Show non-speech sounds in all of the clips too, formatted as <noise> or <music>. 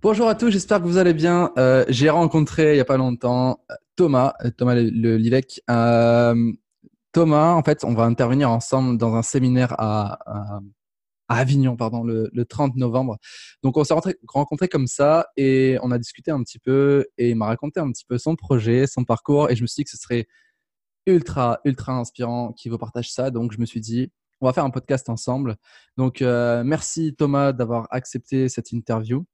Bonjour à tous, j'espère que vous allez bien. Euh, j'ai rencontré il n'y a pas longtemps Thomas, euh, Thomas le, le euh, Thomas, en fait, on va intervenir ensemble dans un séminaire à, Avignon, pardon, le, 30 novembre. Donc, on s'est rencontrés comme ça et on a discuté un petit peu et il m'a raconté un petit peu son projet, son parcours et je me suis dit que ce serait ultra, ultra inspirant qu'il vous partage ça. Donc, je me suis dit, on va faire un podcast ensemble. Donc, merci Thomas d'avoir accepté cette interview.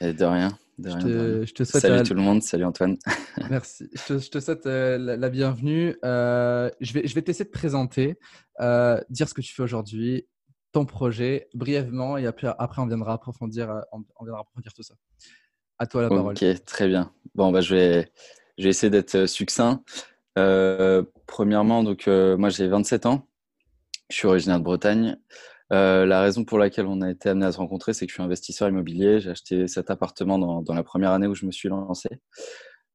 Et de rien. je, te, souhaite salut tout le monde, salut Antoine. <laughs> Merci. Je te, souhaite euh, la, bienvenue. Euh, je, vais, je vais t'essayer de présenter, euh, dire ce que tu fais aujourd'hui, ton projet brièvement, et après, après on, viendra approfondir, on, viendra approfondir tout ça. À toi la parole. Ok, très bien. Bon, bah, je, vais, je vais essayer d'être succinct. premièrement, donc, moi j'ai 27 ans. Je suis originaire de Bretagne. Euh, la raison pour laquelle on a été amené à se rencontrer, c'est que je suis investisseur immobilier. J'ai acheté cet appartement dans, la première année où je me suis lancé.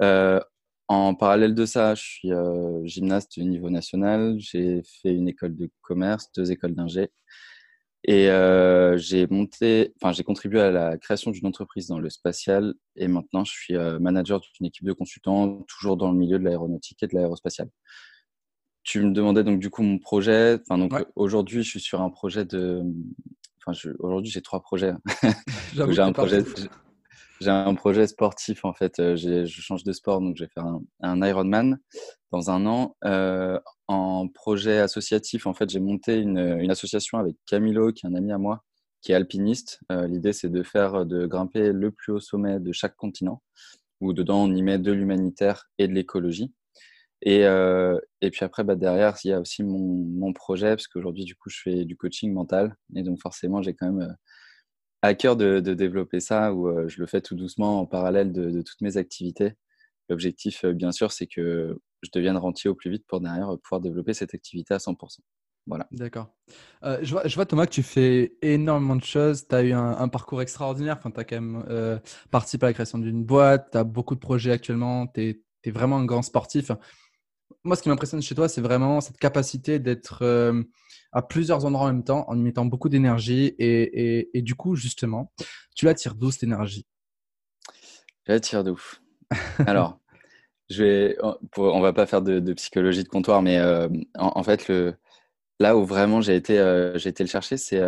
Euh, en parallèle de ça, je suis euh, gymnaste du niveau national. J'ai fait une école de commerce, deux écoles d'ingé. Et j'ai monté, enfin, j'ai contribué à la création d'une entreprise dans le spatial. Et maintenant, je suis manager d'une équipe de consultants, toujours dans le milieu de l'aéronautique et de l'aérospatial. Tu me demandais donc du coup mon projet. Enfin, donc aujourd'hui, je suis sur un projet de. Enfin, aujourd'hui, j'ai trois projets. <laughs> j'ai un projet. J'ai un projet sportif en fait. Euh, je change de sport, donc je vais faire un, un Ironman dans un an. Euh, en projet associatif, en fait, j'ai monté une, une, association avec Camilo, qui est un ami à moi, qui est alpiniste. Euh, L'idée, c'est de faire de grimper le plus haut sommet de chaque continent, où dedans on y met de l'humanitaire et de l'écologie. Et, euh, et puis après, bah, derrière, il y a aussi mon, mon projet, parce qu'aujourd'hui, du coup, je fais du coaching mental. Et donc, forcément, j'ai quand même euh, à cœur de, développer ça, où euh, je le fais tout doucement en parallèle de, de toutes mes activités. L'objectif, bien sûr, c'est que je devienne rentier au plus vite pour derrière pouvoir développer cette activité à 100%. Voilà. D'accord. Je, vois, je, vois, Thomas, que tu fais énormément de choses. Tu as eu un, parcours extraordinaire. Enfin, tu as quand même participé à la création d'une boîte. Tu as beaucoup de projets actuellement. Tu es, es, vraiment un grand sportif moi, ce qui m'impressionne chez toi, c'est vraiment cette capacité d'être euh, à plusieurs endroits en même temps, en y mettant beaucoup d'énergie. Et, et, du coup, justement, tu l'attires d'où cette énergie? Je l'attire d'où Alors, je vais, on va pas faire de, psychologie de comptoir, mais euh, en, fait, le, là où vraiment j'ai été, euh, été le chercher, c'est,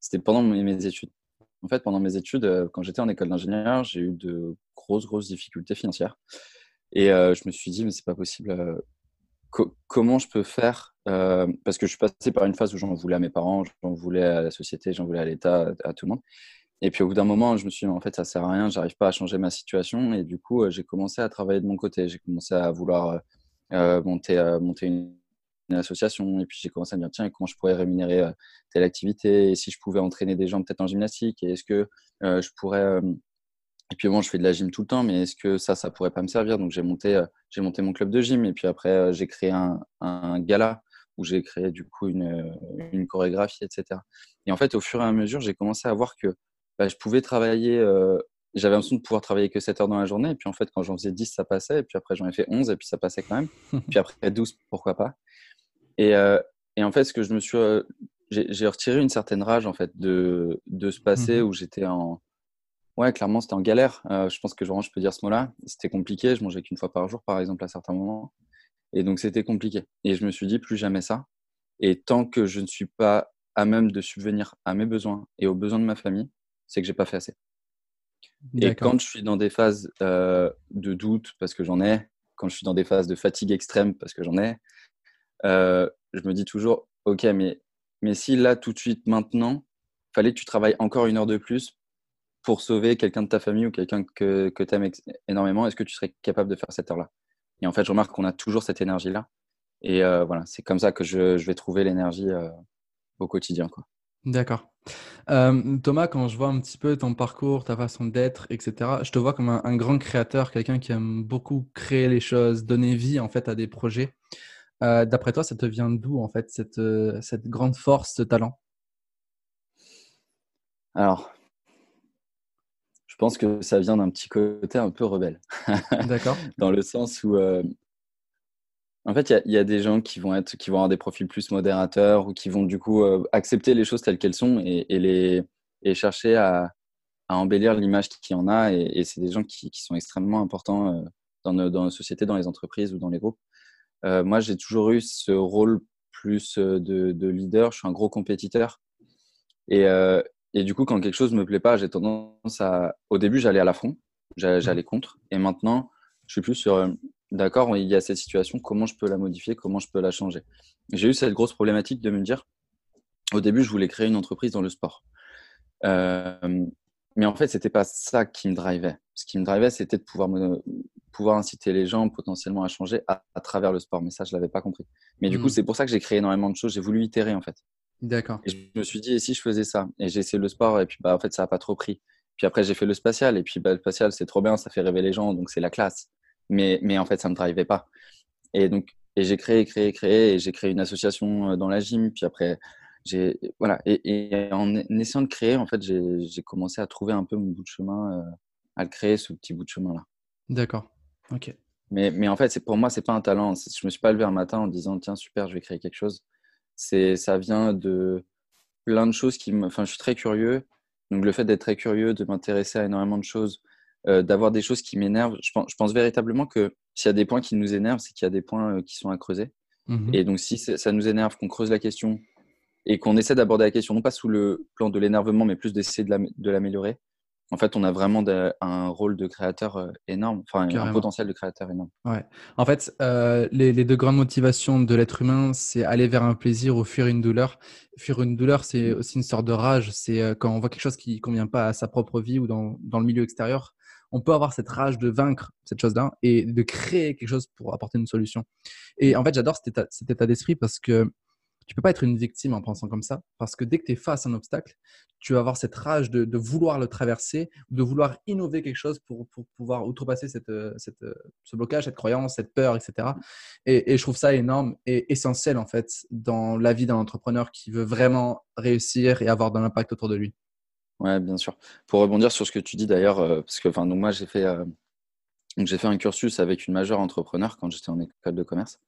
c'était pendant mes, études. En fait, pendant mes études, quand j'étais en école d'ingénieur, j'ai eu de grosses, grosses difficultés financières. Et euh, je me suis dit, mais c'est pas possible. Euh, comment je peux faire euh, Parce que je suis passé par une phase où j'en voulais à mes parents, j'en voulais à la société, j'en voulais à l'État, à, tout le monde. Et puis au bout d'un moment, je me suis dit, en fait, ça sert à rien, j'arrive pas à changer ma situation. Et du coup, j'ai commencé à travailler de mon côté. J'ai commencé à vouloir monter, monter une, association. Et puis j'ai commencé à me dire, tiens, comment je pourrais rémunérer telle activité? Et si je pouvais entraîner des gens peut-être en gymnastique? Et est-ce que je pourrais et puis bon, je fais de la gym tout le temps, mais est-ce que ça, ça pourrait pas me servir? Donc j'ai monté, euh, j'ai monté mon club de gym et puis après euh, j'ai créé un, un, gala où j'ai créé du coup une, euh, une, chorégraphie, etc. Et en fait, au fur et à mesure, j'ai commencé à voir que bah, je pouvais travailler. Euh, j'avais l'impression de pouvoir travailler que 7 heures dans la journée. Et puis en fait, quand j'en faisais 10, ça passait. Et puis après, j'en ai fait 11 et puis ça passait quand même. <laughs> puis après 12, pourquoi pas. Et, et en fait, ce que je me suis. j'ai retiré une certaine rage en fait de, de ce passé mmh où j'étais en Ouais, clairement, c'était en galère. Euh, je pense que je peux dire ce mot-là. C'était compliqué. Je mangeais qu'une fois par jour, par exemple, à certains moments. Et donc, c'était compliqué. Et je me suis dit, plus jamais ça. Et tant que je ne suis pas à même de subvenir à mes besoins et aux besoins de ma famille, c'est que j'ai pas fait assez. Et quand je suis dans des phases euh, de doute, parce que j'en ai, quand je suis dans des phases de fatigue extrême, parce que j'en ai, euh, je me dis toujours, ok, mais, mais si là, tout de suite, maintenant, fallait que tu travailles encore une heure de plus pour sauver quelqu'un de ta famille ou quelqu'un que, que tu aimes énormément, est-ce que tu serais capable de faire cette heure-là? Et en fait, je remarque qu'on a toujours cette énergie-là. Et euh, voilà, c'est comme ça que je, je vais trouver l'énergie euh, au quotidien. D'accord. Euh, Thomas, quand je vois un petit peu ton parcours, ta façon d'être, etc., je te vois comme un, grand créateur, quelqu'un qui aime beaucoup créer les choses, donner vie en fait à des projets. D'après toi, ça te vient d'où en fait cette, cette grande force, ce talent? Alors, pense que ça vient d'un petit côté un peu rebelle. <laughs> D'accord. Dans le sens où, euh, en fait, il y, a des gens qui vont, être, qui vont avoir des profils plus modérateurs ou qui vont du coup euh, accepter les choses telles qu'elles sont et, les, et chercher à, embellir l'image qu'il y en a. Et, c'est des gens qui, sont extrêmement importants euh, dans, nos, dans sociétés, dans les entreprises ou dans les groupes. Moi, j'ai toujours eu ce rôle plus de, leader. Je suis un gros compétiteur. Et, et, du coup, quand quelque chose ne me plaît pas, j'ai tendance à. Au début, j'allais à la front, j'allais contre. Et maintenant, je suis plus sur d'accord, il y a cette situation, comment je peux la modifier, comment je peux la changer? J'ai eu cette grosse problématique de me dire, au début, je voulais créer une entreprise dans le sport. Euh, mais en fait, c'était pas ça qui me drivait. Ce qui me drivait, c'était de pouvoir, me, pouvoir inciter les gens potentiellement à changer à, travers le sport. Mais ça, je l'avais pas compris. Mais du coup, hmm. c'est pour ça que j'ai créé énormément de choses. J'ai voulu itérer, en fait. D'accord. Et je me suis dit, et si je faisais ça? Et j'ai essayé le sport, et puis bah, en fait, ça n'a pas trop pris. Puis après, j'ai fait le spatial, et puis bah, le spatial, c'est trop bien, ça fait rêver les gens, donc c'est la classe mais, mais en fait, ça ne me drivait pas. Et donc, et j'ai créé, créé, créé, et j'ai créé une association euh, dans la gym. Puis après, j'ai voilà. Et, en essayant de créer, en fait, j'ai commencé à trouver un peu mon bout de chemin, euh, à le créer ce petit bout de chemin là. D'accord. Ok. Mais, mais en fait, c'est pour moi, c'est pas un talent. Je me suis pas levé un matin en disant tiens super, je vais créer quelque chose. C'est ça vient de plein de choses qui me. Enfin, je suis très curieux. Donc le fait d'être très curieux, de m'intéresser à énormément de choses, euh, d'avoir des choses qui m'énervent. Je pense, je pense, véritablement que s'il y a des points qui nous énervent, c'est qu'il y a des points euh, qui sont à creuser. Mmh et donc, si ça nous énerve, qu'on creuse la question et qu'on essaie d'aborder la question, non pas sous le plan de l'énervement, mais plus d'essayer de l'améliorer, en fait, on a vraiment un rôle de créateur euh, énorme, enfin un potentiel de créateur énorme. Ouais. En fait, les, les, deux grandes motivations de l'être humain, c'est aller vers un plaisir ou fuir une douleur. Fuir une douleur, c'est mmh. aussi une sorte de rage. C'est quand on voit quelque chose qui ne convient pas à sa propre vie ou dans, dans le milieu extérieur on peut avoir cette rage de vaincre cette chose-là et de créer quelque chose pour apporter une solution. Et en fait, j'adore cet état, d'esprit parce que tu peux pas être une victime en pensant comme ça, parce que dès que tu es face à un obstacle, tu vas avoir cette rage de, vouloir le traverser, de vouloir innover quelque chose pour, pouvoir outrepasser cette, cette, ce blocage, cette croyance, cette peur, etc. Et, je trouve ça énorme et essentiel en fait dans la vie d'un entrepreneur qui veut vraiment réussir et avoir de l'impact autour de lui. Ouais, bien sûr. Pour rebondir sur ce que tu dis d'ailleurs, euh, parce que enfin, donc moi j'ai fait, euh, j'ai fait un cursus avec une majeure entrepreneur quand j'étais en école de commerce.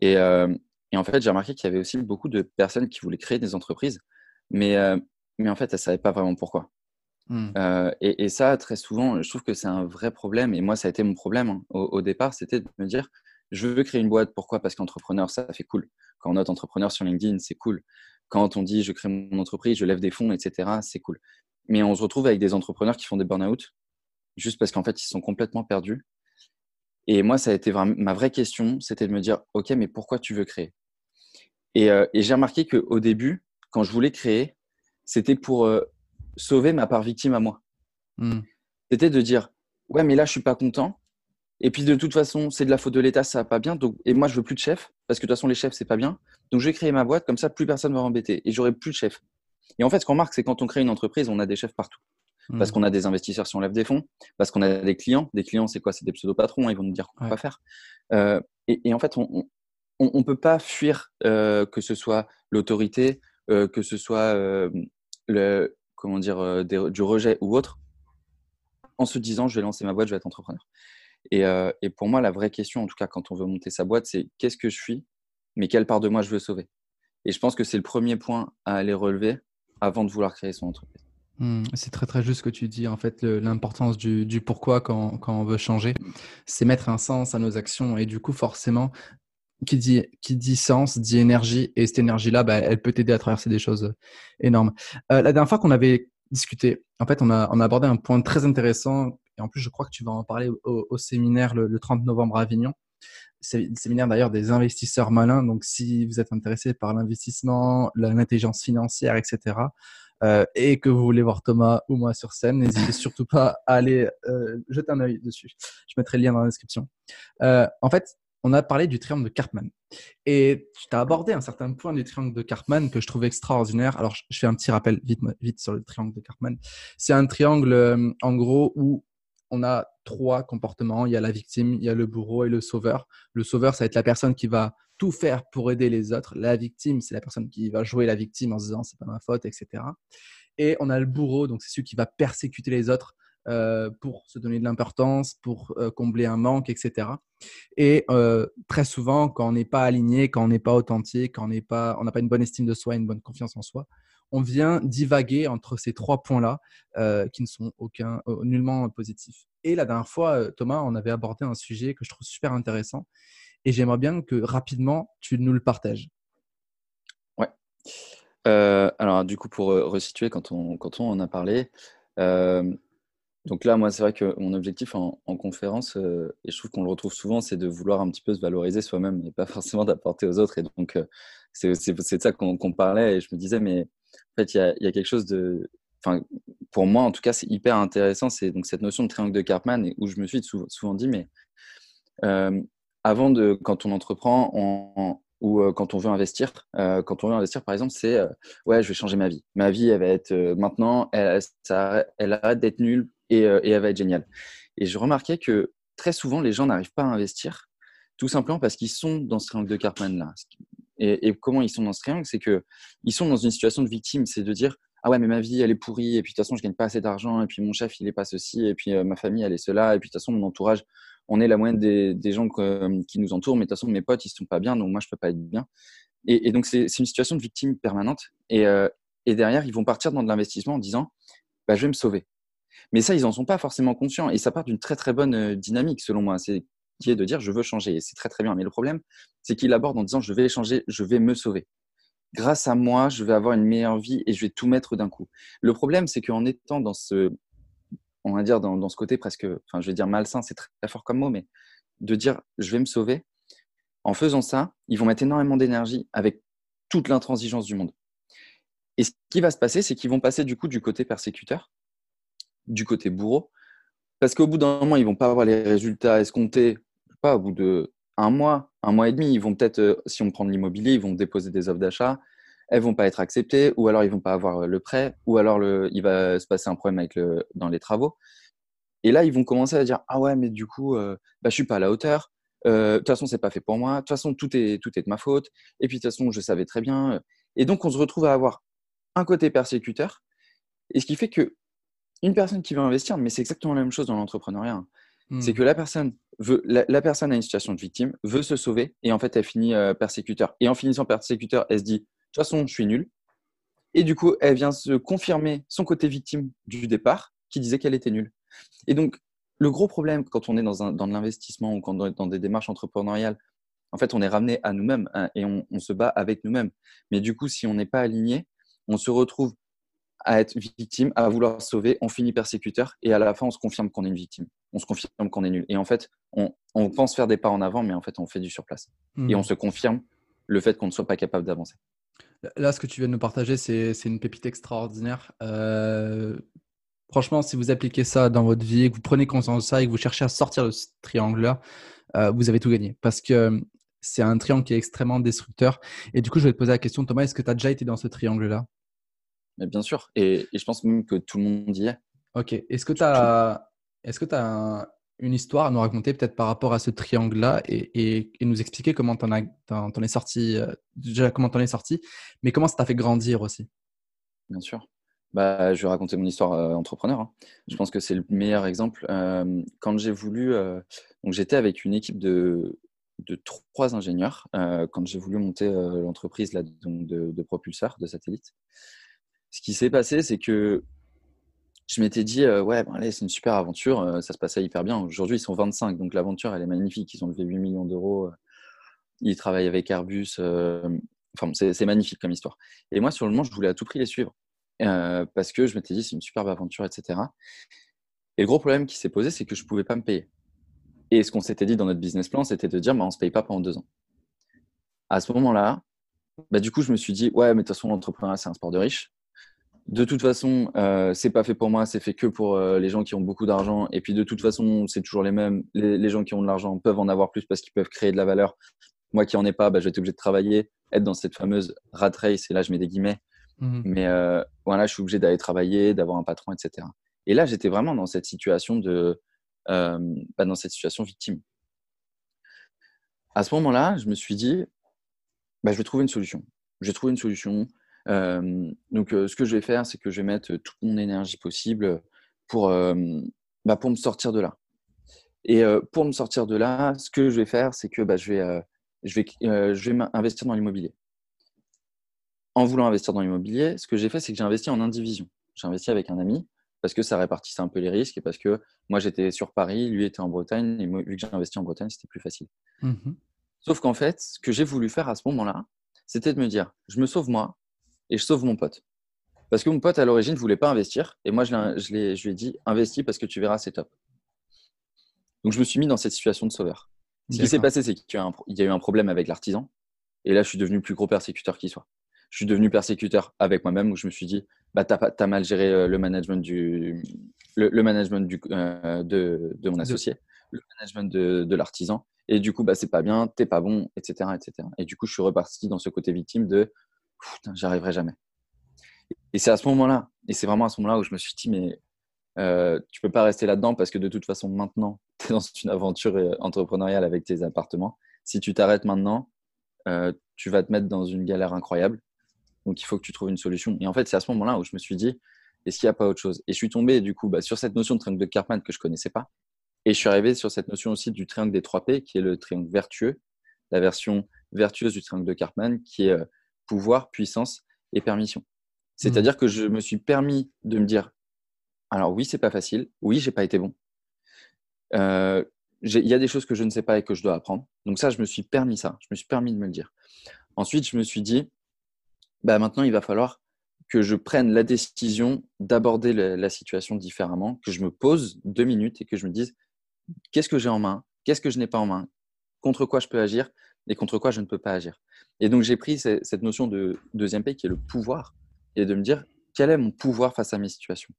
Et, euh, et en fait, j'ai remarqué qu'il y avait aussi beaucoup de personnes qui voulaient créer des entreprises, mais, mais en fait, elles ne savaient pas vraiment pourquoi. Mmh. Et, et, ça, très souvent, je trouve que c'est un vrai problème. Et moi, ça a été mon problème hein, au, au, départ, c'était de me dire, je veux créer une boîte. Pourquoi? Parce qu'entrepreneur, ça fait cool. Quand on note entrepreneur sur LinkedIn, c'est cool. Quand on dit, je crée mon entreprise, je lève des fonds, etc., c'est cool. Mais on se retrouve avec des entrepreneurs qui font des burn-out juste parce qu'en fait, ils sont complètement perdus. Et moi, ça a été ma vraie question, c'était de me dire, OK, mais pourquoi tu veux créer? Euh, Et, j'ai remarqué qu'au début, quand je voulais créer, c'était pour euh, sauver ma part victime à moi. Hmm. C'était de dire, ouais, mais là, je suis pas content. Et puis, de toute façon, c'est de la faute de l'État, ça va pas bien. Donc, et moi, je veux plus de chef, parce que de toute façon, les chefs, c'est pas bien. Donc, je vais créer ma boîte, comme ça, plus personne ne va m'embêter. Et j'aurai plus de chef. Et en fait, ce qu'on remarque, c'est quand on crée une entreprise, on a des chefs partout. Parce hmm. qu'on a des investisseurs si on lève des fonds, parce qu'on a des clients. Des clients, c'est quoi? C'est des pseudo-patrons, ils vont nous dire quoi faire. Euh, et, en fait, on ne peut pas fuir euh, que ce soit l'autorité, euh, que ce soit le, comment dire, du rejet ou autre, en se disant je vais lancer ma boîte, je vais être entrepreneur. Et, et, pour moi, la vraie question, en tout cas quand on veut monter sa boîte, c'est qu'est-ce que je suis, mais quelle part de moi je veux sauver? Et je pense que c'est le premier point à aller relever avant de vouloir créer son entreprise. Hmm, c'est très très juste ce que tu dis. En fait, l'importance du, pourquoi quand, on veut changer, c'est mettre un sens à nos actions. Et du coup, forcément, qui dit, qui dit sens dit énergie. Et cette énergie-là, bah, elle peut t'aider à traverser des choses énormes. Euh, la dernière fois qu'on avait discuté, en fait, on a, on a abordé un point très intéressant. Et en plus, je crois que tu vas en parler au, séminaire le, 30 novembre à Avignon c'est le séminaire d'ailleurs des investisseurs malins. Donc, si vous êtes intéressé par l'investissement, l'intelligence financière, etc., euh, et que vous voulez voir Thomas ou moi sur scène, n'hésitez <laughs> surtout pas à aller euh, jeter un œil dessus. Je mettrai le lien dans la description. Euh, en fait, on a parlé du triangle de Karpman. Et tu as abordé un certain point du triangle de Karpman que je trouve extraordinaire. Alors, je fais un petit rappel vite, vite sur le triangle de Karpman. C'est un triangle, en gros, où on a trois comportements. Il y a la victime, il y a le bourreau et le sauveur. Le sauveur, ça va être la personne qui va tout faire pour aider les autres. La victime, c'est la personne qui va jouer la victime en se disant c'est pas ma faute, etc. Et on a le bourreau, donc c'est celui qui va persécuter les autres euh, pour se donner de l'importance, pour euh, combler un manque, etc. Et euh, très souvent, quand on n'est pas aligné, quand on n'est pas authentique, quand on n'a pas, une bonne estime de soi, une bonne confiance en soi, on vient divaguer entre ces trois points-là qui ne sont aucun, nullement positifs. Et la dernière fois, Thomas, on avait abordé un sujet que je trouve super intéressant et j'aimerais bien que rapidement tu nous le partages. Ouais. alors, du coup, pour resituer, quand on, quand on en a parlé, donc là, moi, c'est vrai que mon objectif en, conférence, euh, et je trouve qu'on le retrouve souvent, c'est de vouloir un petit peu se valoriser soi-même et pas forcément d'apporter aux autres. Et donc, euh, c'est de ça qu'on parlait. Et je me disais, mais fait, il y a, quelque chose de. Enfin, pour moi, en tout cas, c'est hyper intéressant. C'est donc cette notion de triangle de Karpman et où je me suis souvent, dit, mais euh, avant de, quand on entreprend, ou quand on veut investir. quand on veut investir, par exemple, c'est ouais, je vais changer ma vie. Ma vie, elle va être maintenant, elle, ça, elle arrête d'être nulle euh, et, elle va être géniale. Et je remarquais que très souvent, les gens n'arrivent pas à investir, tout simplement parce qu'ils sont dans ce triangle de Karpman-là. Et, comment ils sont dans ce triangle C'est qu'ils sont dans une situation de victime, c'est de dire ah ouais mais ma vie elle est pourrie et puis de toute façon je gagne pas assez d'argent et puis mon chef il est pas ceci et puis euh, ma famille elle est cela et puis de toute façon mon entourage on est la moyenne des, gens qui nous entourent mais de toute façon mes potes ils sont pas bien donc moi je peux pas être bien et, donc c'est une situation de victime permanente et, euh, et derrière ils vont partir dans de l'investissement en disant bah, je vais me sauver mais ça, ils n'en sont pas forcément conscients. Et ça part d'une très très bonne euh, dynamique, selon moi. C'est qui est de dire je veux changer. Et c'est très très bien. Mais le problème, c'est qu'ils l'abordent en disant je vais changer, je vais me sauver. Grâce à moi, je vais avoir une meilleure vie et je vais tout mettre d'un coup. Le problème, c'est qu'en étant dans ce, on va dire, dans, ce côté presque, enfin, je vais dire malsain, c'est très, très fort comme mot, mais de dire je vais me sauver, en faisant ça, ils vont mettre énormément d'énergie avec toute l'intransigeance du monde. Et ce qui va se passer, c'est qu'ils vont passer du coup du côté persécuteur du côté bourreau. Parce qu'au bout d'un moment, ils vont pas avoir les résultats escomptés. Pas au bout de un mois, un mois et demi, ils vont peut-être, euh, si on prend de l'immobilier, ils vont déposer des offres d'achat. Elles vont pas être acceptées, ou alors ils vont pas avoir euh, le prêt, ou alors il va se passer un problème avec le, dans les travaux. Et là, ils vont commencer à dire ah ouais, mais du coup, euh, bah, je suis pas à la hauteur. de toute façon, c'est pas fait pour moi. De toute façon, tout est tout est de ma faute. Et puis de toute façon, je savais très bien. Et donc, on se retrouve à avoir un côté persécuteur, et ce qui fait que une personne qui veut investir, mais c'est exactement la même chose dans l'entrepreneuriat. Hein. C'est hmm. que la personne veut, la, personne a une situation de victime, veut se sauver, et en fait, elle finit euh, persécuteur. Et en finissant persécuteur, elle se dit, de toute façon, je suis nul. Et du coup, elle vient se confirmer son côté victime du départ, qui disait qu'elle était nulle. Et donc, le gros problème quand on est dans, un, dans l'investissement ou quand on est dans des démarches entrepreneuriales, en fait, on est ramené à nous-mêmes hein, et on, se bat avec nous-mêmes. Mais du coup, si on n'est pas aligné, on se retrouve à être victime, à vouloir sauver, on finit persécuteur et à la fin on se confirme qu'on est une victime, on se confirme qu'on est nul. Et en fait, on, pense faire des pas en avant, mais en fait on fait du surplace. Et on hmm. se confirme le fait qu'on ne soit pas capable d'avancer. Là, ce que tu viens de nous partager, c'est une pépite extraordinaire. Euh, franchement, si vous appliquez ça dans votre vie, que vous prenez conscience de ça et que vous cherchez à sortir de ce triangle-là, euh, vous avez tout gagné. Parce que c'est un triangle qui est extrêmement destructeur. Et du coup, je vais te poser la question, Thomas, est-ce que tu as déjà été dans ce triangle-là? Mais bien sûr. Et, je pense même que tout le monde y est. Ok. Est-ce que tu as, est-ce que as une histoire à nous raconter peut-être par rapport à ce triangle-là et, et, nous expliquer comment tu en, en, es sorti, euh, déjà comment tu en es sorti, mais comment ça t'a fait grandir aussi? Bien sûr. Bah, je vais raconter mon histoire euh, entrepreneur. Hein. Je pense que c'est le meilleur exemple. Euh, quand j'ai voulu, donc j'étais avec une équipe de, de trois ingénieurs quand j'ai voulu monter l'entreprise là, de, de propulseurs de satellites ce qui s'est passé, c'est que je m'étais dit, euh, ouais, allez, c'est une super aventure, euh, ça se passait hyper bien. Aujourd'hui, ils sont 25, donc l'aventure, elle est magnifique. Ils ont levé 8 millions d'euros. Euh, ils travaillent avec Airbus. Enfin, c'est magnifique comme histoire. Et moi, sur le moment, je voulais à tout prix les suivre parce que je m'étais dit, c'est une superbe aventure, etc. Et le gros problème qui s'est posé, c'est que je ne pouvais pas me payer. Et ce qu'on s'était dit dans notre business plan, c'était de dire, bah, on ne se paye pas pendant deux ans. À ce moment-là, bah, du coup, je me suis dit, ouais, mais de toute façon, l'entrepreneuriat, c'est un sport de riche de toute façon, euh, c'est pas fait pour moi, c'est fait que pour euh, les gens qui ont beaucoup d'argent. Et puis de toute façon, c'est toujours les mêmes. Les, gens qui ont de l'argent peuvent en avoir plus parce qu'ils peuvent créer de la valeur. Moi qui en ai pas, bah, je vais être obligé de travailler, être dans cette fameuse rat race. Et là, je mets des guillemets. Mmh Mais euh, voilà, je suis obligé d'aller travailler, d'avoir un patron, etc. Et là, j'étais vraiment dans cette situation de, euh, bah, dans cette situation victime. À ce moment-là, je me suis dit, bah, je vais trouver une solution. J'ai trouvé une solution donc, ce que je vais faire, c'est que je vais mettre toute mon énergie possible pour, bah, pour me sortir de là. Et pour me sortir de là, ce que je vais faire, c'est que bah, je vais, je vais, je vais investir dans l'immobilier. en voulant investir dans l'immobilier, ce que j'ai fait, c'est que j'ai investi en indivision. J'ai investi avec un ami parce que ça répartissait un peu les risques et parce que moi j'étais sur Paris, lui était en Bretagne et moi, vu que j'ai investi en Bretagne, c'était plus facile. Mmh Sauf qu'en fait, ce que j'ai voulu faire à ce moment-là, c'était de me dire, je me sauve moi et je sauve mon pote. Parce que mon pote à l'origine ne voulait pas investir et moi je, je, je lui ai dit, investis parce que tu verras, c'est top. Donc je me suis mis dans cette situation de sauveur. Ce qui s'est passé, c'est qu'il y a eu un problème avec l'artisan et là je suis devenu le plus gros persécuteur qui soit je suis devenu persécuteur avec moi-même où je me suis dit, bah, tu as, mal géré euh, le management, du, le, management du, euh, de, de, mon associé, le management de, de l'artisan. Et du coup, bah, c'est pas bien, t'es pas bon, etc., etc. Et du coup, je suis reparti dans ce côté victime de, j'arriverai jamais. Et c'est à ce moment-là, et c'est vraiment à ce moment-là où je me suis dit, mais euh, tu peux pas rester là-dedans parce que de toute façon, maintenant, <laughs> tu es dans une aventure euh, entrepreneuriale avec tes appartements. Si tu t'arrêtes maintenant, tu vas te mettre dans une galère incroyable. Donc, il faut que tu trouves une solution. Et en fait, c'est à ce moment-là où je me suis dit, est-ce qu'il n'y a pas autre chose? Et je suis tombé, du coup, bah, sur cette notion de triangle de Karpman que je connaissais pas. Et je suis arrivé sur cette notion aussi du triangle des 3 P, qui est le triangle vertueux, la version vertueuse du triangle de Karpman, qui est euh, pouvoir, puissance et permission. C'est-à-dire mmh. que je me suis permis de me dire, alors oui, c'est pas facile, oui, j'ai pas été bon. Euh, il y a des choses que je ne sais pas et que je dois apprendre. Donc ça, je me suis permis ça, je me suis permis de me le dire. Ensuite, je me suis dit, bah, maintenant, il va falloir que je prenne la décision d'aborder la, situation différemment, que je me pose deux minutes et que je me dise qu'est-ce que j'ai en main, qu'est-ce que je n'ai pas en main, contre quoi je peux agir et contre quoi je ne peux pas agir. Et donc, j'ai pris cette notion de deuxième P qui est le pouvoir et de me dire quel est mon pouvoir face à mes situations?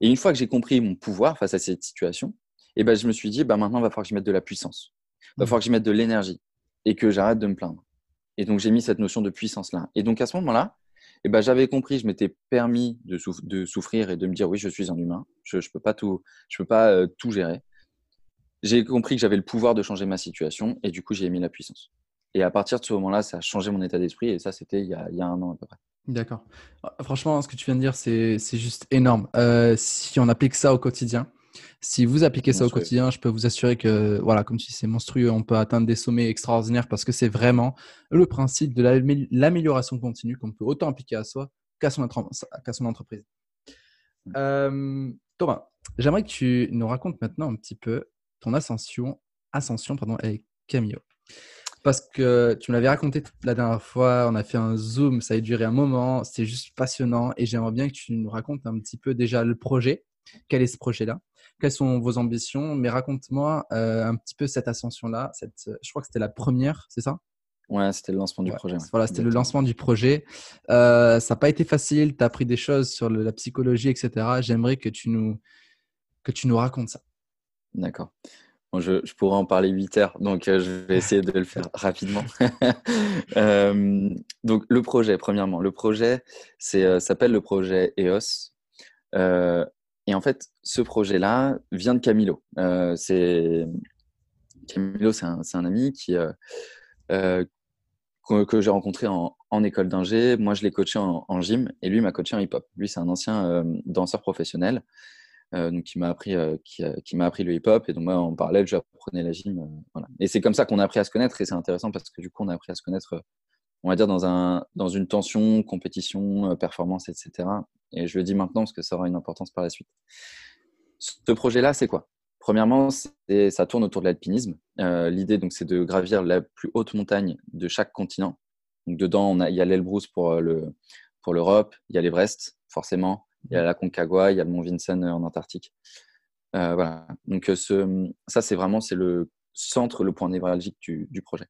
Et une fois que j'ai compris mon pouvoir face à cette situation, et eh ben, je me suis dit, bah, maintenant, il va falloir que je mette de la puissance. Il va mmh. falloir que je mette de l'énergie et que j'arrête de me plaindre. Et donc, j'ai mis cette notion de puissance-là. Et donc, à ce moment-là, eh ben, j'avais compris, je m'étais permis de, de, souffrir et de me dire, oui, je suis un humain, je ne peux pas, tout, je peux pas euh, tout gérer. J'ai compris que j'avais le pouvoir de changer ma situation et du coup, j'ai mis la puissance. Et à partir de ce moment-là, ça a changé mon état d'esprit et ça, c'était il, il, y a un an à peu près. D'accord. Franchement, ce que tu viens de dire, c'est juste énorme. Euh, si on applique ça au quotidien, si vous appliquez ça au quotidien, je peux vous assurer que, voilà, comme tu dis, c'est monstrueux. On peut atteindre des sommets extraordinaires parce que c'est vraiment le principe de l'amélioration continue qu'on peut autant appliquer à soi qu'à son, son, entreprise. Euh, Thomas, j'aimerais que tu nous racontes maintenant un petit peu ton ascension, ascension pardon, avec Camille. Parce que tu me l'avais raconté la dernière fois, on a fait un zoom, ça a duré un moment, c'était juste passionnant et j'aimerais bien que tu nous racontes un petit peu déjà le projet. Quel est ce projet-là? Quelles sont vos ambitions? Mais raconte-moi euh, un petit peu cette ascension-là. Cette, je crois que c'était la première, c'est ça? Ouais, c'était le lancement du projet. Voilà, c'était le lancement du projet. Euh, ça n'a pas été facile. Tu as appris des choses sur la psychologie, etc. J'aimerais que tu nous que tu nous racontes ça. D'accord. je, pourrais en parler 8 heures, donc euh, je vais essayer de le faire rapidement. <laughs> donc le projet, premièrement, le projet, c'est s'appelle le projet EOS. Et en fait, ce projet-là vient de Camilo. Euh, c'est Camilo, c'est un, ami qui, euh, euh, que, j'ai rencontré en, en école d'ingé. Moi, je l'ai coaché en, en, gym et lui m'a coaché en hip-hop. Lui, c'est un ancien danseur professionnel. Donc, qui m'a appris, qui, appris le hip-hop et donc moi en parallèle j'apprenais la gym voilà. et c'est comme ça qu'on a appris à se connaître et c'est intéressant parce que du coup on a appris à se connaître on va dire dans un dans une tension compétition performance etc et je le dis maintenant parce que ça aura une importance par la suite. Ce projet-là, c'est quoi? Premièrement, ça tourne autour de l'alpinisme. Euh, l'idée, donc, c'est de gravir la plus haute montagne de chaque continent. Donc, dedans, il y a l'Elbrus pour euh, le pour l'Europe, il y a l'Everest, forcément, il y a la Concagua, il y a le Mont Vincennes en Antarctique. Euh, voilà. Donc, ce, ça, c'est vraiment c'est le centre, le point névralgique du, projet.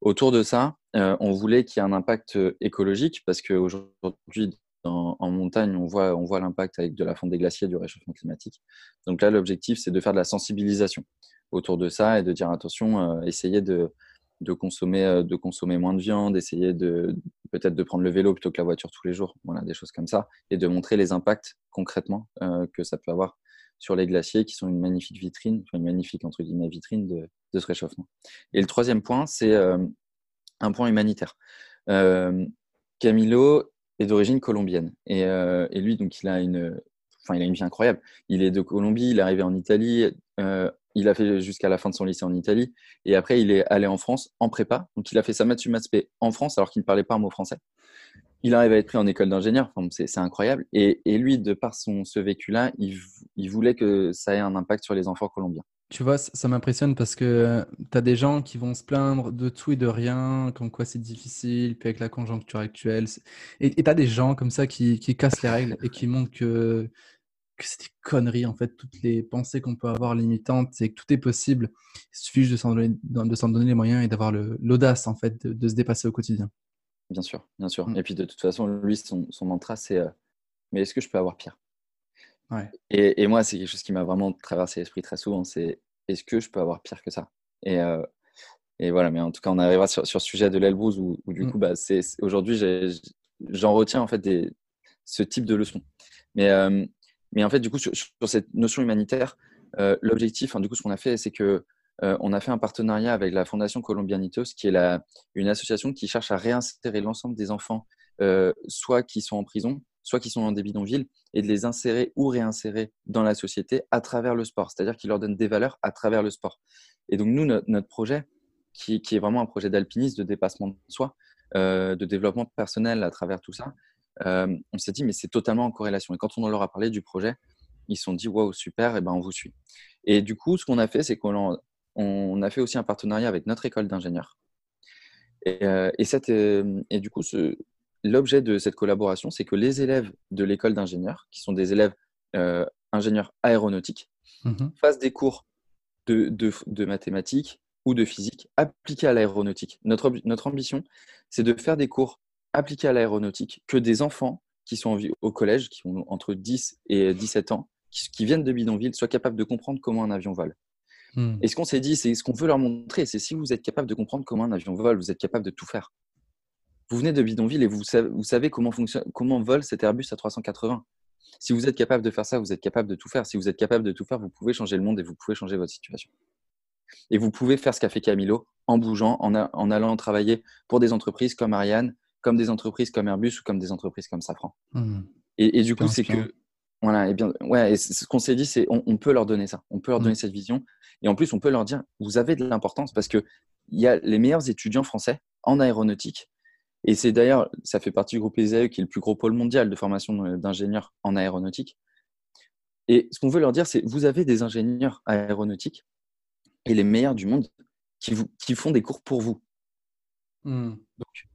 Autour de ça, on voulait qu'il y ait un impact écologique parce qu'aujourd'hui, en, montagne, on voit, on voit l'impact avec de la fonte des glaciers du réchauffement climatique. Donc là, l'objectif, c'est de faire de la sensibilisation autour de ça et de dire attention, euh, essayez de, de, consommer, euh, de consommer moins de viande, essayer de peut-être de prendre le vélo plutôt que la voiture tous les jours, voilà, des choses comme ça, et de montrer les impacts concrètement euh, que ça peut avoir sur les glaciers, qui sont une magnifique vitrine, une magnifique entre guillemets vitrine de, ce réchauffement. Et le troisième point, c'est un point humanitaire. Camilo est d'origine colombienne. Et, euh, et, lui, donc, il a une, enfin, il a une vie incroyable. Il est de Colombie, il est arrivé en Italie, euh, il a fait jusqu'à la fin de son lycée en Italie, et après, il est allé en France en prépa. Donc, il a fait sa maths en France alors qu'il ne parlait pas un mot français. il arrive à être pris en école d'ingénieur, c'est incroyable. Et, lui, de par son, ce vécu-là, il, voulait que ça ait un impact sur les enfants colombiens. Tu vois, ça m'impressionne parce que tu as des gens qui vont se plaindre de tout et de rien, comme quoi c'est difficile, puis avec la conjoncture actuelle. Et tu as des gens comme ça qui, cassent les règles et qui montrent que, que c'est des conneries, en fait, toutes les pensées qu'on peut avoir limitantes, c'est que tout est possible. Il suffit juste de s'en donner, donner, les moyens et d'avoir l'audace, en fait, de, se dépasser au quotidien. Bien sûr, bien sûr. Mm. Et puis de toute façon, lui, son, mantra, c'est euh, Mais est-ce que je peux avoir pire? Et, moi, c'est quelque chose qui m'a vraiment traversé l'esprit très souvent, c'est est-ce que je peux avoir pire que ça? Et, euh, et, voilà, mais en tout cas, on arrivera sur, sur ce sujet de l'Elbrus où, du mm. coup, bah, c'est, aujourd'hui, j'en retiens en fait des, ce type de leçons. Mais, euh, mais en fait, du coup, sur, cette notion humanitaire, euh, l'objectif, du coup, ce qu'on a fait, c'est que on a fait un partenariat avec la Fondation Colombianitos, qui est une association qui cherche à réinsérer l'ensemble des enfants, soit qui sont en prison, soit qui sont dans des bidonvilles, et de les insérer ou réinsérer dans la société à travers le sport, c'est-à-dire qu'ils leur donnent des valeurs à travers le sport. Et donc nous, notre, projet, qui, est vraiment un projet d'alpinisme, de dépassement de soi, euh, de développement personnel à travers tout ça, euh, on s'est dit, mais c'est totalement en corrélation. Et quand on leur a parlé du projet, ils se sont dit, waouh, super, et ben on vous suit. Et du coup, ce qu'on a fait, c'est qu'on on a fait aussi un partenariat avec notre école d'ingénieurs. Et, euh, et, cette, et, du coup, ce, l'objet de cette collaboration, c'est que les élèves de l'école d'ingénieurs, qui sont des élèves euh, ingénieurs aéronautiques, mhm. fassent des cours de, mathématiques ou de physique appliqués à l'aéronautique. Notre, notre ambition, c'est de faire des cours appliqués à l'aéronautique que des enfants qui sont au collège, qui ont entre 10 et 17 ans, qui, viennent de bidonville, soient capables de comprendre comment un avion vole. Hmm. Et ce qu'on s'est dit, c'est ce qu'on veut leur montrer, c'est si vous êtes capable de comprendre comment un avion vole, vous êtes capable de tout faire. Vous venez de bidonville et vous savez, vous savez comment, fonctionne, comment vole cet Airbus à 380. Si vous êtes capable de faire ça, vous êtes capable de tout faire. Si vous êtes capable de tout faire, vous pouvez changer le monde et vous pouvez changer votre situation. Et vous pouvez faire ce qu'a fait Camilo en bougeant, en, allant travailler pour des entreprises comme Ariane, comme des entreprises comme Airbus ou comme des entreprises comme Safran. Mmh. Et, du coup, c'est que voilà, et bien, ouais, ce qu'on s'est dit, c'est on, peut leur donner ça, on peut leur donner mmh. cette vision, et en plus, on peut leur dire, vous avez de l'importance parce que il y a les meilleurs étudiants français en aéronautique et c'est d'ailleurs, ça fait partie du groupe ESAE, qui est le plus gros pôle mondial de formation d'ingénieurs en aéronautique. Et ce qu'on veut leur dire, c'est vous avez des ingénieurs aéronautiques et les meilleurs du monde qui, vous, qui font des cours pour vous. Mmh. Donc,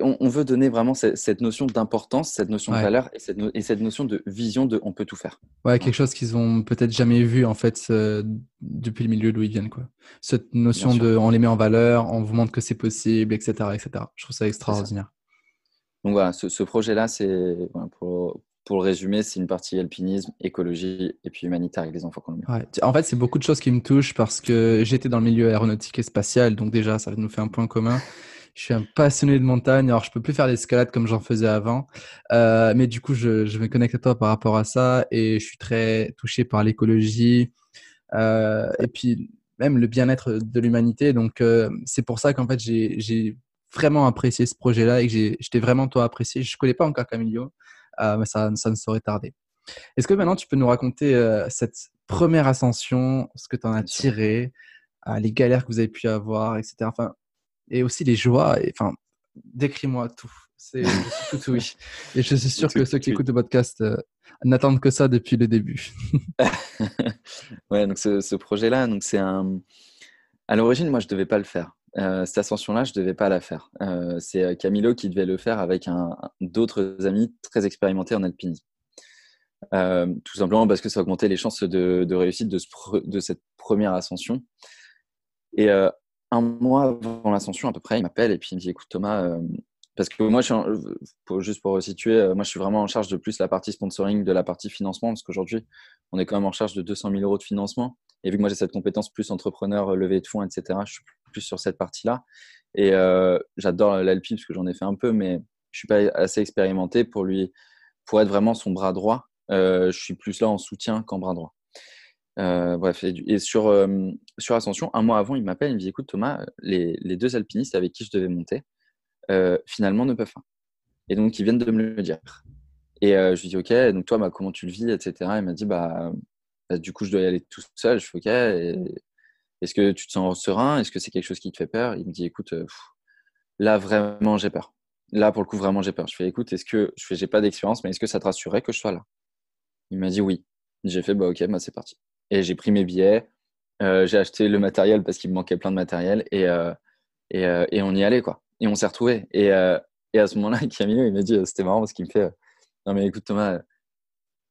on, veut donner vraiment cette, notion d'importance, cette notion de valeur et cette, notion de vision de on peut tout faire. Ouais, quelque chose qu'ils ont peut-être jamais vu en fait depuis le milieu d'où ils viennent. Quoi. Cette notion de on les met en valeur, on vous montre que c'est possible, etc., etc. Je trouve ça extraordinaire. Donc voilà, ce, projet-là, c'est pour, pour, le résumer, c'est une partie alpinisme, écologie et puis humanitaire avec les enfants colombiens. Ouais. En fait, c'est beaucoup de choses qui me touchent parce que j'étais dans le milieu aéronautique et spatial, donc déjà, ça nous fait un point commun. Je suis un passionné de montagne. Alors, je peux plus faire l'escalade comme j'en faisais avant. Euh, mais du coup, je, je, me connecte à toi par rapport à ça et je suis très touché par l'écologie euh, et puis même le bien-être de l'humanité. Donc, euh, c'est pour ça qu'en fait, j'ai vraiment apprécié ce projet-là et que je t'ai vraiment toi apprécié. Je ne connais pas encore Camillo, mais ça, ça ne saurait tarder. Est-ce que maintenant, tu peux nous raconter cette première ascension, ce que tu en as tiré, les galères que vous avez pu avoir, etc. Enfin, et aussi les joies. Et, enfin, décris-moi tout. C'est tout oui. Et je suis sûr <laughs> que ceux qui écoutent le podcast euh, n'attendent que ça depuis le début. <laughs> ouais, donc ce, projet-là, donc c'est un. À l'origine, moi, je devais pas le faire. Euh, cette ascension-là, je devais pas la faire. Euh, c'est Camilo qui devait le faire avec un, d'autres amis très expérimentés en alpinisme. tout simplement parce que ça augmentait les chances de, de réussite de, ce, de, cette première ascension. Et un mois avant l'ascension à peu près, il m'appelle et puis il me dit écoute Thomas, euh, parce que moi, je suis juste pour resituer, euh, moi je suis vraiment en charge de plus la partie sponsoring, de la partie financement, parce qu'aujourd'hui on est quand même en charge de 200 000 euros de financement. Et vu que moi j'ai cette compétence plus entrepreneur, euh, levée de fonds, etc., je suis plus sur cette partie-là. Et j'adore l'Alpi parce que j'en ai fait un peu, mais je suis pas assez expérimenté pour lui, pour être vraiment son bras droit. je suis plus là en soutien qu'en bras droit. Euh, bref, et, sur, euh, sur Ascension, un mois avant, il m'appelle, il me dit Écoute, Thomas, les, les, deux alpinistes avec qui je devais monter, euh, finalement ne peuvent pas. Et donc, ils viennent de me le dire. Et je lui dis Ok, donc toi, bah, comment tu le vis, etc. Il m'a dit bah, bah, Du coup, je dois y aller tout seul. Je fais Ok, est-ce que tu te sens serein? Est-ce que c'est quelque chose qui te fait peur? Il me dit Écoute, là, vraiment, j'ai peur. Là, pour le coup, vraiment, j'ai peur. Je fais, écoute, est-ce que je fais, j'ai pas d'expérience, mais est-ce que ça te rassurerait que je sois là? Il m'a dit oui. J'ai fait, bah ok, bah, c'est parti. Et j'ai pris mes billets, euh, j'ai acheté le matériel parce qu'il me manquait plein de matériel et, euh, euh, et, on y allait, quoi. Et on s'est retrouvés. Et, à ce moment-là, <laughs> Camille, il m'a dit, c'était marrant parce qu'il me fait, non mais écoute Thomas,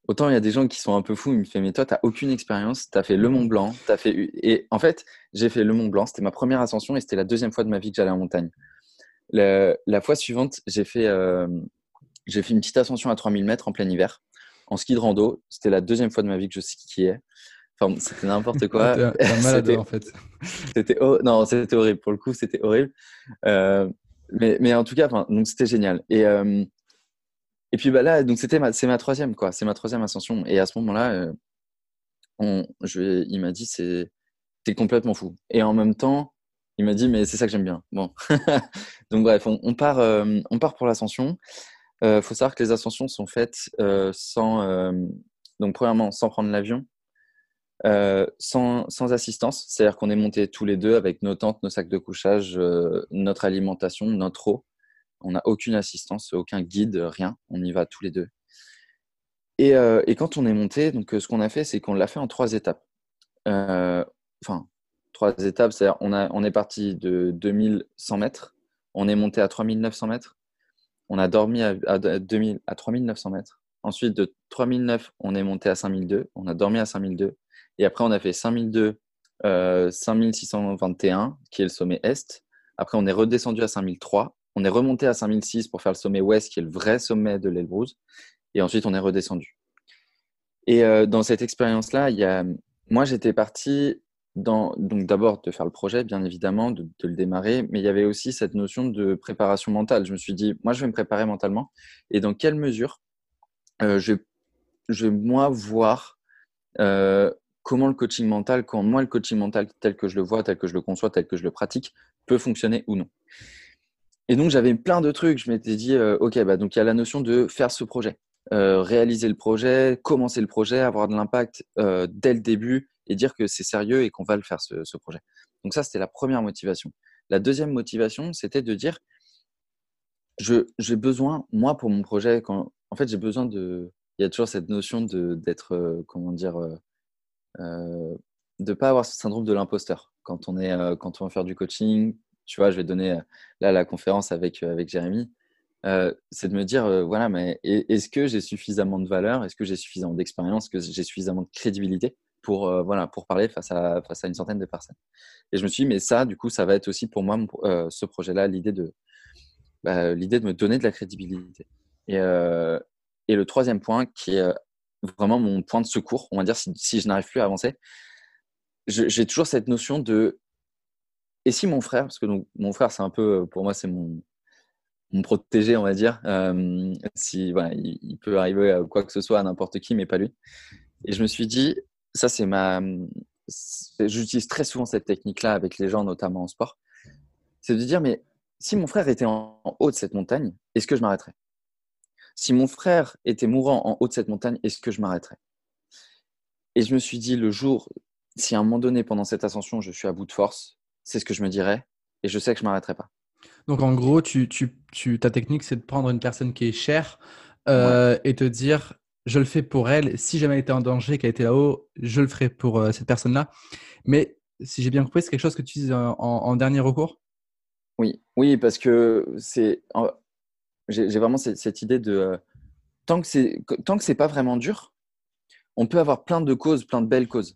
autant il y a des gens qui sont un peu fous, il me fait, mais toi, tu n'as aucune expérience, tu as fait le Mont Blanc, as fait... Et en fait, j'ai fait le Mont Blanc, c'était ma première ascension et c'était la deuxième fois de ma vie que j'allais en montagne. La, fois suivante, j'ai fait, fait une petite ascension à 3000 mètres en plein hiver en ski de rando. C'était la deuxième fois de ma vie que je skiais. Enfin, c'était n'importe quoi. c'était en fait. C'était non, c'était horrible. Pour le coup, c'était horrible. Euh, mais, mais en tout cas, donc c'était génial. Et euh, et puis bah là, donc c'était ma, c'est ma troisième quoi. C'est ma troisième ascension. Et à ce moment-là, euh, on, je, il m'a dit c'est t'es complètement fou. Et en même temps, il m'a dit mais c'est ça que j'aime bien. Bon, <laughs> donc bref, on, on part on part pour l'ascension. Il faut savoir que les ascensions sont faites sans, donc premièrement, sans prendre l'avion, sans, sans, assistance. C'est-à-dire qu'on est monté tous les deux avec nos tentes, nos sacs de couchage, notre alimentation, notre eau. On n'a aucune assistance, aucun guide, rien. On y va tous les deux. Et, et quand on est monté, donc ce qu'on a fait, c'est qu'on l'a fait en trois étapes. enfin, trois étapes, c'est-à-dire on, on est parti de 2100 mètres, on est monté à 3900 mètres, on a dormi à, à, 2000, à 3900 mètres. Ensuite, de 3009, on est monté à 5002. On a dormi à 5002. Et après, on a fait 5002, euh, 5621, qui est le sommet est. Après, on est redescendu à 5003. On est remonté à 5006 pour faire le sommet ouest, qui est le vrai sommet de l'Elbrus. Et ensuite, on est redescendu. Et euh, dans cette expérience-là, il y a... moi, j'étais parti donc d'abord de faire le projet, bien évidemment, de, le démarrer, mais il y avait aussi cette notion de préparation mentale. Je me suis dit, moi, je vais me préparer mentalement, et dans quelle mesure euh, je, je, vais moi voir euh, comment le coaching mental, comment moi le coaching mental tel que je le vois, tel que je le conçois, tel que je le pratique, peut fonctionner ou non. Et donc j'avais plein de trucs. Je m'étais dit, euh, ok, bah donc il y a la notion de faire ce projet, réaliser le projet, commencer le projet, avoir de l'impact dès le début et dire que c'est sérieux et qu'on va le faire, ce, projet. Donc ça, c'était la première motivation. La deuxième motivation, c'était de dire, j'ai besoin, moi, pour mon projet, quand, en fait, j'ai besoin de... Il y a toujours cette notion d'être, euh, comment dire, euh, euh, de ne pas avoir ce syndrome de l'imposteur. Quand, on est, quand on va faire du coaching, tu vois, je vais donner là la conférence avec, avec Jérémy, c'est de me dire, voilà, mais est-ce que j'ai suffisamment de valeur? Est-ce que j'ai suffisamment d'expérience? Est-ce que j'ai suffisamment de crédibilité pour, euh, voilà, pour parler face à, face à une centaine de personnes? Et je me suis dit, mais ça, du coup, ça va être aussi pour moi, euh, ce projet-là, l'idée de, bah, l'idée de me donner de la crédibilité. Et, euh, et, le troisième point, qui est vraiment mon point de secours, on va dire, si, si je n'arrive plus à avancer, j'ai toujours cette notion de et si mon frère, parce que mon frère, c'est un peu, pour moi, c'est mon, mon protégé, on va dire, si voilà, il, il, peut arriver à quoi que ce soit à n'importe qui, mais pas lui. Et je me suis dit, ça, c'est ma. J'utilise très souvent cette technique-là avec les gens, notamment en sport. C'est de dire, mais si mon frère était en haut de cette montagne, est-ce que je m'arrêterais? Si mon frère était mourant en haut de cette montagne, est-ce que je m'arrêterais? Et je me suis dit, le jour, si à un moment donné, pendant cette ascension, je suis à bout de force, c'est ce que je me dirais, et je sais que je ne m'arrêterai pas. Donc, en gros, tu, tu, tu ta technique, c'est de prendre une personne qui est chère euh, et te dire je le fais pour elle. Si jamais elle était en danger, qu'elle était là-haut, je le ferai pour euh, cette personne-là. Mais si j'ai bien compris, c'est quelque chose que tu dis en, dernier recours? Oui, oui, parce que c'est, j'ai vraiment cette, idée de euh, tant que c'est tant que c'est pas vraiment dur, on peut avoir plein de causes, plein de belles causes,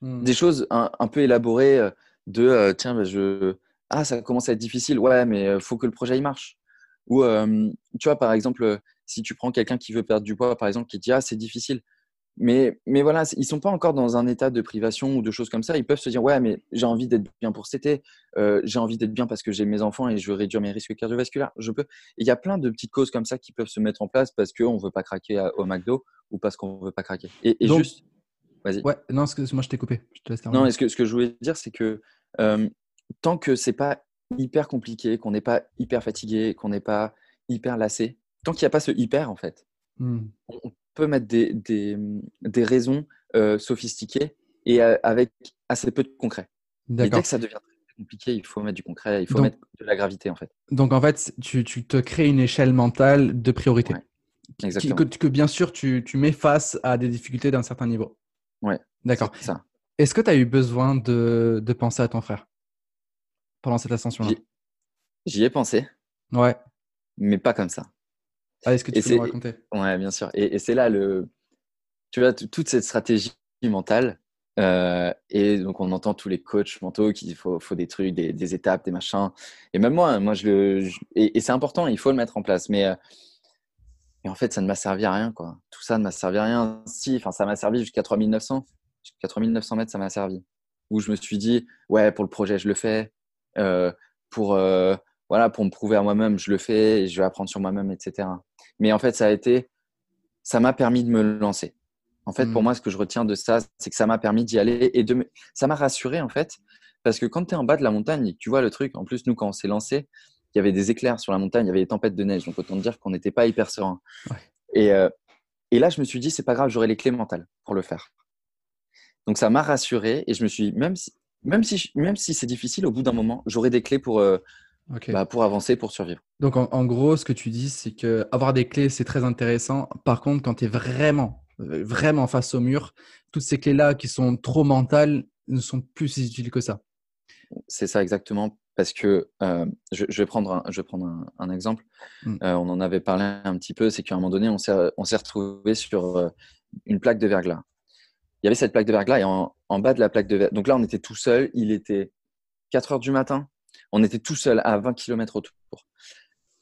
hmm. des choses un, peu élaborées euh, de tiens, bah, je ah ça commence à être difficile, ouais, mais faut que le projet il marche. Ou tu vois par exemple si tu prends quelqu'un qui veut perdre du poids, par exemple, qui dit Ah, c'est difficile. Mais, mais voilà, ils ne sont pas encore dans un état de privation ou de choses comme ça. Ils peuvent se dire Ouais, mais j'ai envie d'être bien pour cet été. Euh, j'ai envie d'être bien parce que j'ai mes enfants et je veux réduire mes risques cardiovasculaires. Je peux. Il y a plein de petites causes comme ça qui peuvent se mettre en place parce qu'on ne veut pas craquer au McDo ou parce qu'on ne veut pas craquer. Et, juste. Vas-y. Ouais, non, excuse-moi, je t'ai coupé. non, ce que, ce que je voulais dire, c'est que euh, tant que c'est pas hyper compliqué, qu'on n'est pas hyper fatigué, qu'on n'est pas hyper lassé, tant qu'il n'y a pas ce hyper, en fait, hmm. on peut mettre des, des, raisons euh, sophistiquées et euh, avec assez peu de concret. dès que ça devient très compliqué, il faut mettre du concret, il faut mettre de la gravité en fait. Donc en fait, tu, te crées une échelle mentale de priorité. Exactement. Que, bien sûr, tu, mets face à des difficultés d'un certain niveau. Ouais. D'accord. Est-ce que tu as eu besoin de, de, penser à ton frère pendant cette ascension-là? J'y ai pensé. Ouais. Mais pas comme ça. Ah, est-ce que tu peux nous raconter? Ouais, bien sûr. Et, c'est là le. Tu vois, toute cette stratégie mentale. Euh, et donc, on entend tous les coachs mentaux qu'il faut, faut, des trucs, des, étapes, des machins. Et même moi, moi je le. et, c'est important, il faut le mettre en place. Mais. Euh, et en fait, ça ne m'a servi à rien, quoi. Tout ça ne m'a servi à rien. Si, enfin, ça m'a servi jusqu'à 3900. Jusqu'à 3900 mètres, ça m'a servi. Où je me suis dit, ouais, pour le projet, je le fais. Euh, pour, voilà, pour me prouver à moi-même, je le fais et je vais apprendre sur moi-même, etc. Mais en fait, ça a été, ça m'a permis de me lancer. En fait, pour mmh. moi, ce que je retiens de ça, c'est que ça m'a permis d'y aller et de ça m'a rassuré en fait, parce que quand tu es en bas de la montagne, tu vois le truc. En plus, nous, quand on s'est lancé, il y avait des éclairs sur la montagne, il y avait des tempêtes de neige, donc autant dire qu'on n'était pas hyper serein. Et, euh, et là, je me suis dit, c'est pas grave, j'aurai les clés mentales pour le faire. Donc ça m'a rassuré et je me suis même si, même si, même si c'est difficile, au bout d'un moment, j'aurai des clés pour, euh, bah, pour avancer, pour survivre. Donc, en, gros, ce que tu dis, c'est que avoir des clés, c'est très intéressant. Par contre, quand tu es vraiment, euh, vraiment face au mur, toutes ces clés-là qui sont trop mentales ne sont plus si utiles que ça. C'est ça exactement. Parce que euh, je, vais prendre un, je vais prendre un, exemple. Hmm. Euh, on en avait parlé un petit peu. C'est qu'à un moment donné, on s'est retrouvé sur une plaque de verglas. Il y avait cette plaque de verglas et en, en bas de la plaque de verglas. Donc là, on était tout seul. Il était 4 heures du matin on était tout seul à 20 km autour.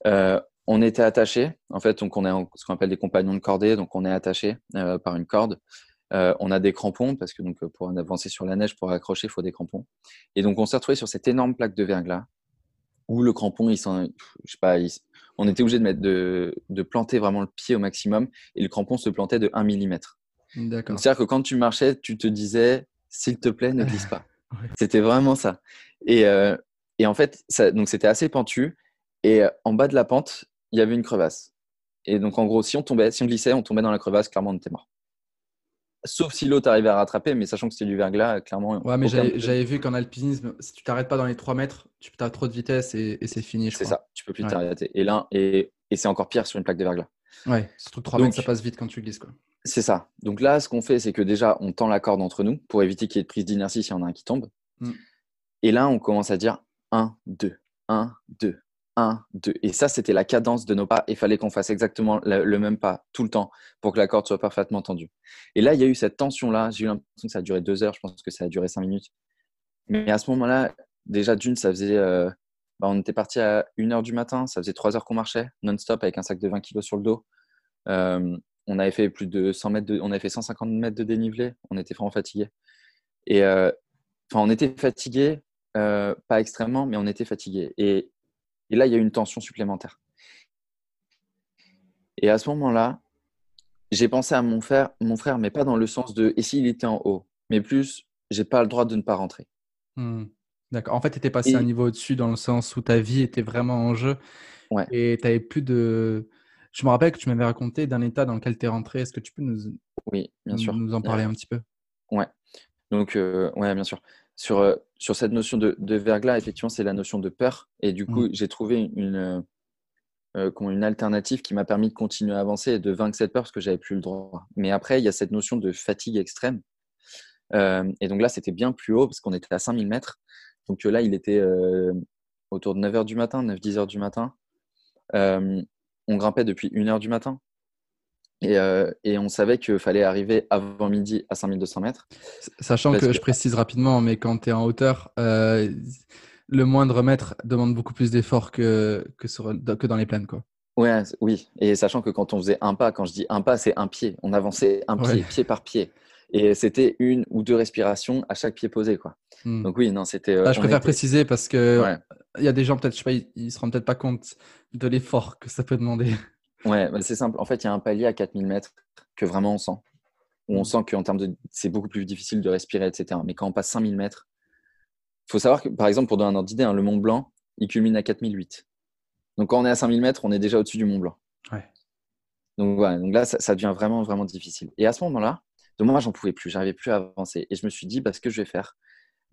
Euh, on était attaché. En fait, donc on est ce qu'on appelle des compagnons de cordée. Donc on est attaché euh, par une corde. Euh, on a des crampons parce que donc pour avancer sur la neige, pour accrocher, il faut des crampons. Et donc on s'est retrouvé sur cette énorme plaque de verglas où le crampon, il je sais pas, on était obligé de mettre de, planter vraiment le pied au maximum et le crampon se plantait de 1 mm. C'est-à-dire que quand tu marchais, tu te disais, s'il te plaît, ne glisse pas. <laughs> C'était vraiment ça. Et, et en fait, donc c'était assez pentu. Et euh, en bas de la pente, il y avait une crevasse. Et donc, en gros, si on tombait, si on glissait, on tombait dans la crevasse, clairement, on était mort. Sauf si l'autre arrivait à rattraper, mais sachant que c'était du verglas, clairement. Ouais, mais j'avais vu qu'en alpinisme, si tu t'arrêtes pas dans les 3 mètres, tu as trop de vitesse et, c'est fini. C'est ça, tu peux plus t'arrêter. Et là, et, et c'est encore pire sur une plaque de verglas. Ouais, surtout 3 mètres, ça passe vite quand tu glisses. Quoi. C'est ça. Donc là, ce qu'on fait, c'est que déjà, on tend la corde entre nous pour éviter qu'il y ait de prise d'inertie s'il y en a un qui tombe. Mm. Et là, on commence à dire 1, 2, 1, 2, 1, 2. Et ça, c'était la cadence de nos pas. Il fallait qu'on fasse exactement le, même pas tout le temps pour que la corde soit parfaitement tendue. Et là, il y a eu cette tension-là. J'ai eu l'impression que ça a duré deux heures. Je pense que ça a duré cinq minutes. Mais à ce moment-là, déjà d'une, ça faisait. Euh, bah, on était parti à 1 heure du matin. Ça faisait trois heures qu'on marchait non-stop avec un sac de 20 kilos sur le dos. Euh, on avait fait plus de 100 mètres on avait fait 150 mètres de dénivelé. On était vraiment fatigué. Et euh, enfin, on était fatigué, euh, pas extrêmement, mais on était fatigué. Et, là, il y a une tension supplémentaire. Et à ce moment-là, j'ai pensé à mon frère, mon frère, mais pas dans le sens de et s'il était en haut, mais plus j'ai pas le droit de ne pas rentrer. Hmm. D'accord. En fait, tu étais passé à un niveau au-dessus dans le sens où ta vie était vraiment en jeu. Ouais. Et tu n'avais plus de. Je me rappelle que tu m'avais raconté d'un état dans lequel tu es rentré. Est-ce que tu peux nous, oui, bien sûr. nous en parler un petit peu? Ouais. Donc, euh, ouais, bien sûr sur, euh, sur cette notion de, de verglas, effectivement, c'est la notion de peur. Et du coup, mm. j'ai trouvé une, euh, euh, une alternative qui m'a permis de continuer à avancer et de vaincre cette peur parce que j'avais plus le droit. Mais après, il y a cette notion de fatigue extrême. et donc là, c'était bien plus haut parce qu'on était à 5000 mètres. Donc là, il était autour de 9h du matin, 9-10 h du matin. on grimpait depuis 1h du matin. Euh, et, on savait qu'il fallait arriver avant midi à 5200 mètres. Sachant que, je précise rapidement, mais quand tu es en hauteur, euh, le moindre mètre demande beaucoup plus d'efforts que, que, que, dans les plaines. Quoi. Ouais, oui, et sachant que quand on faisait un pas, quand je dis un pas, c'est un pied. On avançait un pied, pied par pied. Et c'était une ou deux respirations à chaque pied posé. Quoi. Hmm. Donc oui, non, c'était. Euh, je préfère préciser parce que il y a des gens, peut-être, je sais pas, ils, ne se rendent peut-être pas compte de l'effort que ça peut demander. Ouais, bah, c'est simple. En fait, il y a un palier à 4000 mètres que vraiment on sent. Où on mmh. sent qu'en termes de. C'est beaucoup plus difficile de respirer, etc. Mais quand on passe 5000 mètres, il faut savoir que, par exemple, pour donner un ordre d'idée, hein, le Mont Blanc, il culmine à 4008. Donc quand on est à 5000 mètres, on est déjà au-dessus du Mont Blanc. Ouais. Donc, voilà, donc là, ça, devient vraiment, vraiment difficile. Et à ce moment-là, de moi, j'en pouvais plus, j'arrivais plus à avancer. Et je me suis dit, bah, ce que je vais faire,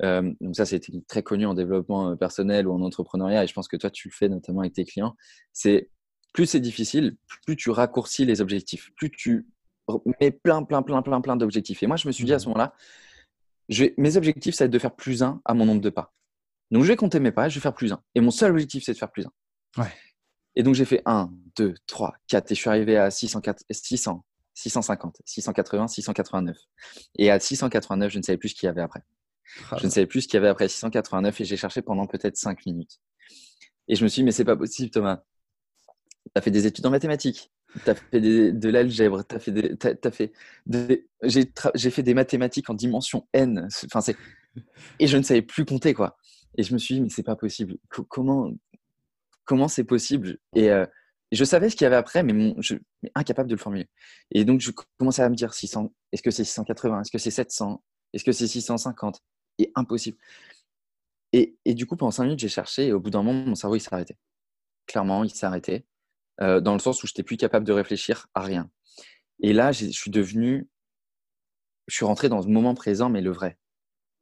donc ça, c'est très connu en développement personnel ou en entrepreneuriat, et je pense que toi, tu le fais notamment avec tes clients. C'est plus c'est difficile, plus tu raccourcis les objectifs, plus tu mets plein, plein, plein, plein, plein d'objectifs. Et moi, je me suis dit à ce mmh. moment-là, mes objectifs, ça va être de faire plus un à mon nombre de pas. Donc, je vais compter mes pas, je vais faire plus un. Et mon seul objectif, c'est de faire plus un. Et donc, j'ai fait 1, 2, 3, 4, et je suis arrivé à 604, 600, 650, 680, 689. Et à 689, je ne savais plus ce qu'il y avait après. Ah je ne savais plus ce qu'il y avait après 689 et j'ai cherché pendant peut-être 5 minutes. Et je me suis dit, mais c'est pas possible, Thomas. Tu as fait des études en mathématiques, tu as fait de l'algèbre, tu fait des, fait j'ai fait des mathématiques en dimension n. Enfin, c'est et je ne savais plus compter quoi. Et je me suis dit mais c'est pas possible. comment comment c'est possible? Et euh, je savais ce qu'il y avait après, mais, je, mais incapable de le formuler. Et donc, je commençais à me dire 600, est-ce que c'est 680, est-ce que c'est 700, est-ce que c'est 650 Et impossible. Et, et, du coup, pendant 5 minutes, j'ai cherché et au bout d'un moment, mon cerveau, il s'est arrêté. Clairement, il s'est arrêté. Euh, dans le sens où je n'étais plus capable de réfléchir à rien. Et là, je suis devenu, je suis rentré dans ce moment présent, mais le vrai.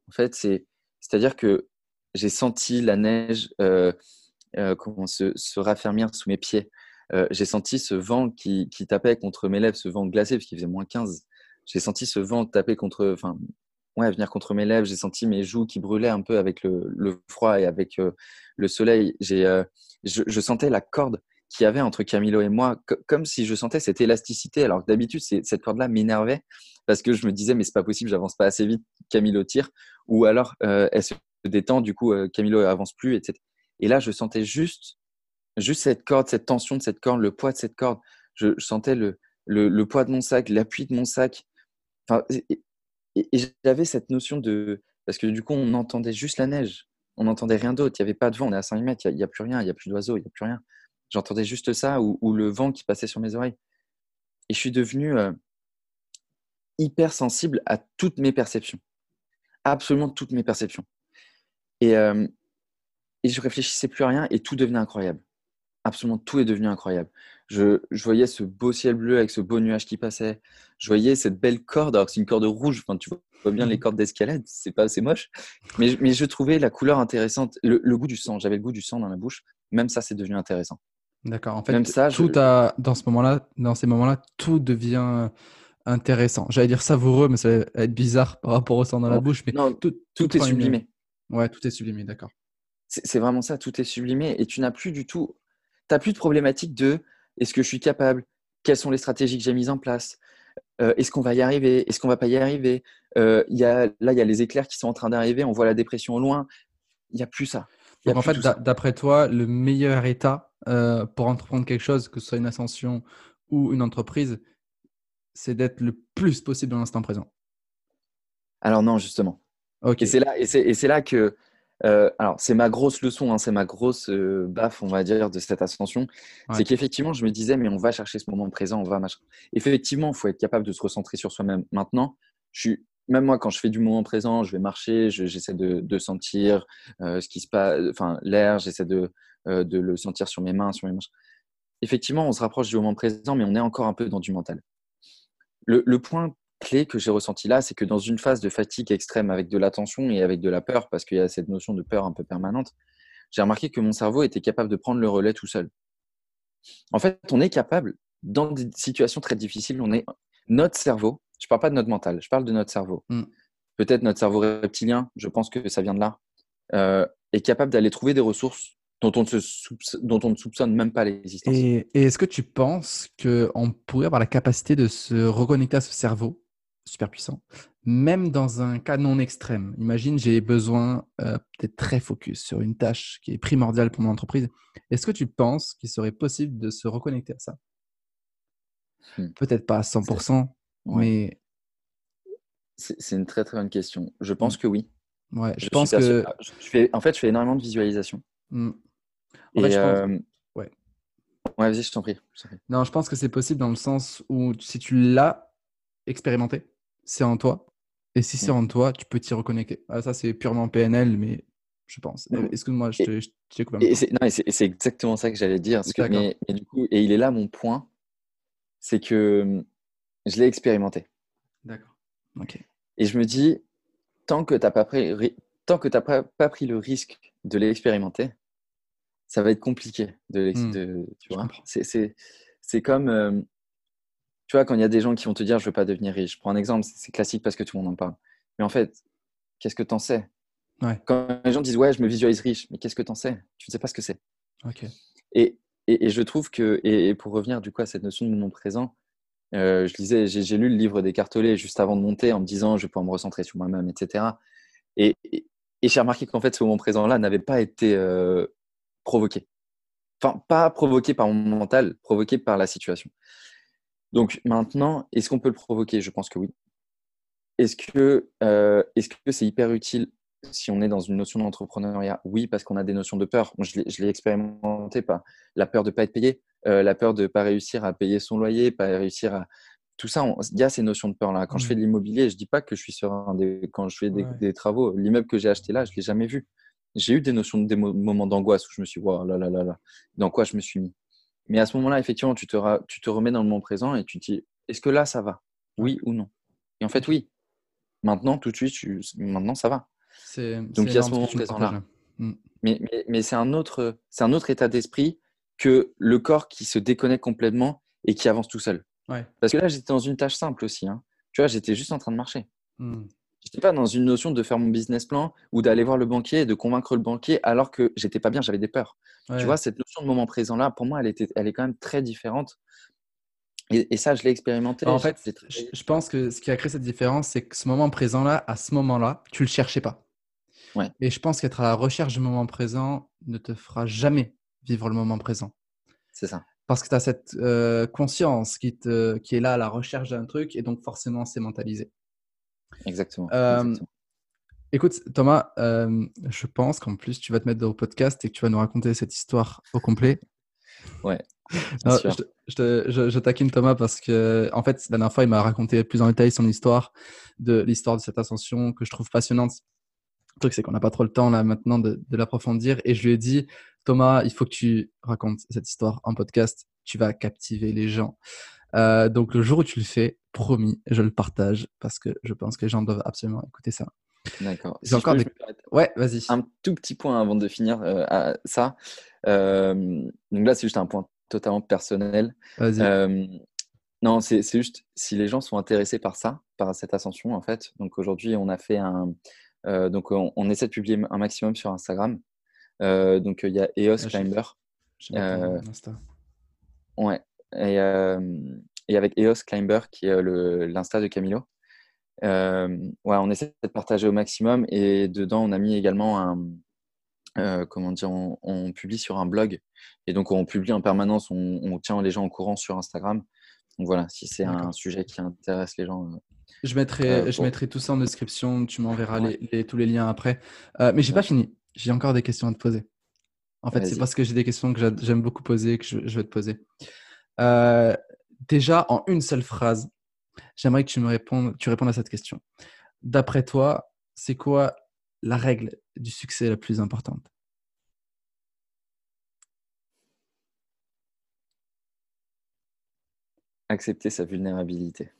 En fait, c'est, c'est-à-dire que j'ai senti la neige euh, euh, se, se, raffermir sous mes pieds. j'ai senti ce vent qui, tapait contre mes lèvres, ce vent glacé, parce qu'il faisait moins 15. J'ai senti ce vent taper contre, enfin, ouais, venir contre mes lèvres. J'ai senti mes joues qui brûlaient un peu avec le, le froid et avec le soleil. J'ai, je, je, sentais la corde qu'il y avait entre Camilo et moi, comme si je sentais cette élasticité, alors que d'habitude, cette corde-là m'énervait parce que je me disais, mais c'est pas possible, j'avance pas assez vite, Camilo tire, ou alors euh, elle se détend, du coup, euh, Camilo avance plus, etc. Et là, je sentais juste, juste cette corde, cette tension de cette corde, le poids de cette corde. Je, sentais le, le, poids de mon sac, l'appui de mon sac. Enfin, et, j'avais cette notion de. Parce que du coup, on entendait juste la neige. On n'entendait rien d'autre. Il n'y avait pas de vent. On est à 5 mètres. Il n'y a, plus rien. Il n'y a plus d'oiseaux. Il n'y a plus rien. J'entendais juste ça ou, le vent qui passait sur mes oreilles. Et je suis devenu euh, hyper sensible à toutes mes perceptions. Absolument toutes mes perceptions. Et, euh, et je réfléchissais plus à rien et tout devenait incroyable. Absolument tout est devenu incroyable. Je, voyais ce beau ciel bleu avec ce beau nuage qui passait. Je voyais cette belle corde, alors c'est une corde rouge. Enfin, tu vois bien les cordes d'escalade, c'est pas assez moche. Mais, mais je trouvais la couleur intéressante, le, le goût du sang. J'avais le goût du sang dans la bouche. Même ça, c'est devenu intéressant. D'accord. En fait, Même ça, tout dans ce moment-là, dans ces moments-là, tout devient intéressant. J'allais dire savoureux, mais ça va être bizarre par rapport au sang dans la bouche. Mais non, tout, tout, est sublimé. Ouais, tout est sublimé, d'accord. C'est vraiment ça, tout est sublimé et tu n'as plus du tout, tu n'as plus de problématique de est-ce que je suis capable, quelles sont les stratégies que j'ai mises en place, euh, est-ce qu'on va y arriver, est-ce qu'on va pas y arriver? Euh, y a, là, il y a les éclairs qui sont en train d'arriver, on voit la dépression au loin. Il n'y a plus ça. Donc en fait, d'après toi, le meilleur état euh, pour entreprendre quelque chose, que ce soit une ascension ou une entreprise, c'est d'être le plus possible dans l'instant présent. Alors non, justement. Et c'est là, et c'est là que, euh, alors c'est ma grosse leçon, hein, c'est ma grosse euh, baffe, on va dire, de cette ascension, c'est qu'effectivement, je me disais, mais on va chercher ce moment présent, on va machin. Effectivement, il faut être capable de se recentrer sur soi-même. Maintenant, je suis même moi, quand je fais du moment présent, je vais marcher, j'essaie de, sentir ce qui se passe, enfin l'air, j'essaie de, euh, de le sentir sur mes mains, sur mes mains. Effectivement, on se rapproche du moment présent, mais on est encore un peu dans du mental. Le, point clé que j'ai ressenti là, c'est que dans une phase de fatigue extrême avec de l'attention et avec de la peur, parce qu'il y a cette notion de peur un peu permanente, j'ai remarqué que mon cerveau était capable de prendre le relais tout seul. En fait, on est capable, dans des situations très difficiles, on est notre cerveau, je ne parle pas de notre mental, je parle de notre cerveau. Mm. Peut-être notre cerveau reptilien, je pense que ça vient de là, euh, est capable d'aller trouver des ressources dont on, ne soupçonne même pas l'existence. Et, est-ce que tu penses qu'on pourrait avoir la capacité de se reconnecter à ce cerveau super puissant, même dans un cas non extrême? Imagine, j'ai besoin euh, d'être très focus sur une tâche qui est primordiale pour mon entreprise. Est-ce que tu penses qu'il serait possible de se reconnecter à ça? Hmm. Peut-être pas à 100%, mais... C'est une très très bonne question. Je pense hmm. que oui. Ouais, je, pense que... Je fais... En fait, je fais énormément de visualisation. Hmm. En fait, euh, Ouais. Ouais, vas-y, je t'en prie. Non, je pense que c'est possible dans le sens où si tu l'as expérimenté, c'est en toi. Et si c'est mm. en toi, tu peux t'y reconnecter. Ah, ça, c'est purement PNL, mais je pense. Mm. Excuse-moi, je t'ai coupé. Et c'est exactement ça que j'allais dire. que, mais, du coup, et il est là mon point, c'est que je l'ai expérimenté. D'accord. Ok. Et je me dis, tant que tu n'as pas pris, tant que pas, pas, pris le risque de l'expérimenter, ça va être compliqué de, mmh. tu vois. C'est comme, euh, tu vois, quand il y a des gens qui vont te dire je veux pas devenir riche. Je prends un exemple, c'est classique parce que tout le monde en parle. Mais en fait, qu'est-ce que tu en sais Quand les gens disent ouais, je me visualise riche, mais qu'est-ce que tu en sais? Tu ne sais pas ce que c'est. Et, et, je trouve que, et, pour revenir du coup à cette notion de moment présent, euh, je lisais, j'ai lu le livre des cartolets juste avant de monter en me disant je vais pouvoir me recentrer sur moi-même, etc. Et, j'ai remarqué qu'en fait, ce moment présent-là n'avait pas été euh, provoqué. Enfin, pas provoqué par mon mental, provoqué par la situation. Donc maintenant, est-ce qu'on peut le provoquer? Je pense que oui. Est-ce que euh, est-ce que c'est hyper utile si on est dans une notion d'entrepreneuriat? Oui, parce qu'on a des notions de peur. je l'ai expérimenté pas la peur de ne pas être payé, euh, la peur de ne pas réussir à payer son loyer, pas réussir à tout ça, il y a ces notions de peur-là. Quand je fais de l'immobilier, je ne dis pas que je suis serein. quand je fais des, travaux, l'immeuble que j'ai acheté là, je ne l'ai jamais vu. J'ai eu des notions, des moments d'angoisse où je me suis dit, là, là, là, là, dans quoi je me suis mis. Mais à ce moment-là, effectivement, tu te, tu te remets dans le moment présent et tu te dis, est-ce que là, ça va? Oui ou non? Et en fait, oui. Maintenant, tout de suite, maintenant, ça va. Donc, il y a ce moment présent-là. Mm. Mais, mais, mais c'est un, autre, un autre état d'esprit que le corps qui se déconnecte complètement et qui avance tout seul. Parce que là, j'étais dans une tâche simple aussi. Hein. Tu vois, j'étais juste en train de marcher. Hmm. Je n'étais pas dans une notion de faire mon business plan ou d'aller voir le banquier et de convaincre le banquier alors que j'étais pas bien, j'avais des peurs. Tu vois, cette notion de moment présent là, pour moi, elle, était, elle est quand même très différente. Et, ça, je l'ai expérimenté. En fait, je pense que ce qui a créé cette différence, c'est que ce moment présent là, à ce moment-là, tu le cherchais pas. Ouais. Et je pense qu'être à la recherche du moment présent ne te fera jamais vivre le moment présent. C'est ça parce que tu as cette euh, conscience qui, te, qui est là à la recherche d'un truc et donc forcément c'est mentalisé. Exactement. Euh, écoute, Thomas, euh, je pense qu'en plus tu vas te mettre dans le podcast et que tu vas nous raconter cette histoire au complet. <laughs> Ouais. je, je, je, taquine Thomas parce que, en fait, la dernière fois, il m'a raconté plus en détail son histoire, de l'histoire de cette ascension que je trouve passionnante. Truc, c'est qu'on n'a pas trop le temps là maintenant de, de l'approfondir. Et je lui ai dit, Thomas, il faut que tu racontes cette histoire en podcast. Tu vas captiver les gens. Euh, donc, le jour où tu le fais, promis, je le partage parce que je pense que les gens doivent absolument écouter ça. D'accord. J'ai encore des... Ouais, vas-y. Un tout petit point avant de finir euh, à ça. Euh, donc là, c'est juste un point totalement personnel. Vas-y. non, c'est juste si les gens sont intéressés par ça, par cette ascension, en fait. Donc aujourd'hui, on a fait un. Donc on, on, essaie de publier un maximum sur Instagram. Euh, donc, il y a EOS ah, Climber. Euh, ouais. Et, euh, et, avec EOS Climber, qui est l'Insta de Camilo. ouais, on essaie de partager au maximum. Et dedans, on a mis également un. comment dire, on, publie sur un blog. Et donc, on publie en permanence, on, tient les gens au courant sur Instagram. Donc voilà, si c'est un sujet qui intéresse les gens. Je mettrai, je mettrai tout ça en description. Tu m'enverras les, tous les liens après. mais j'ai pas fini. J'ai encore des questions à te poser. En fait, c'est parce que j'ai des questions que j'aime beaucoup poser que je, vais te poser. Euh, déjà, en une seule phrase, j'aimerais que tu me répondes, tu répondes à cette question. D'après toi, c'est quoi la règle du succès la plus importante? Accepter sa vulnérabilité.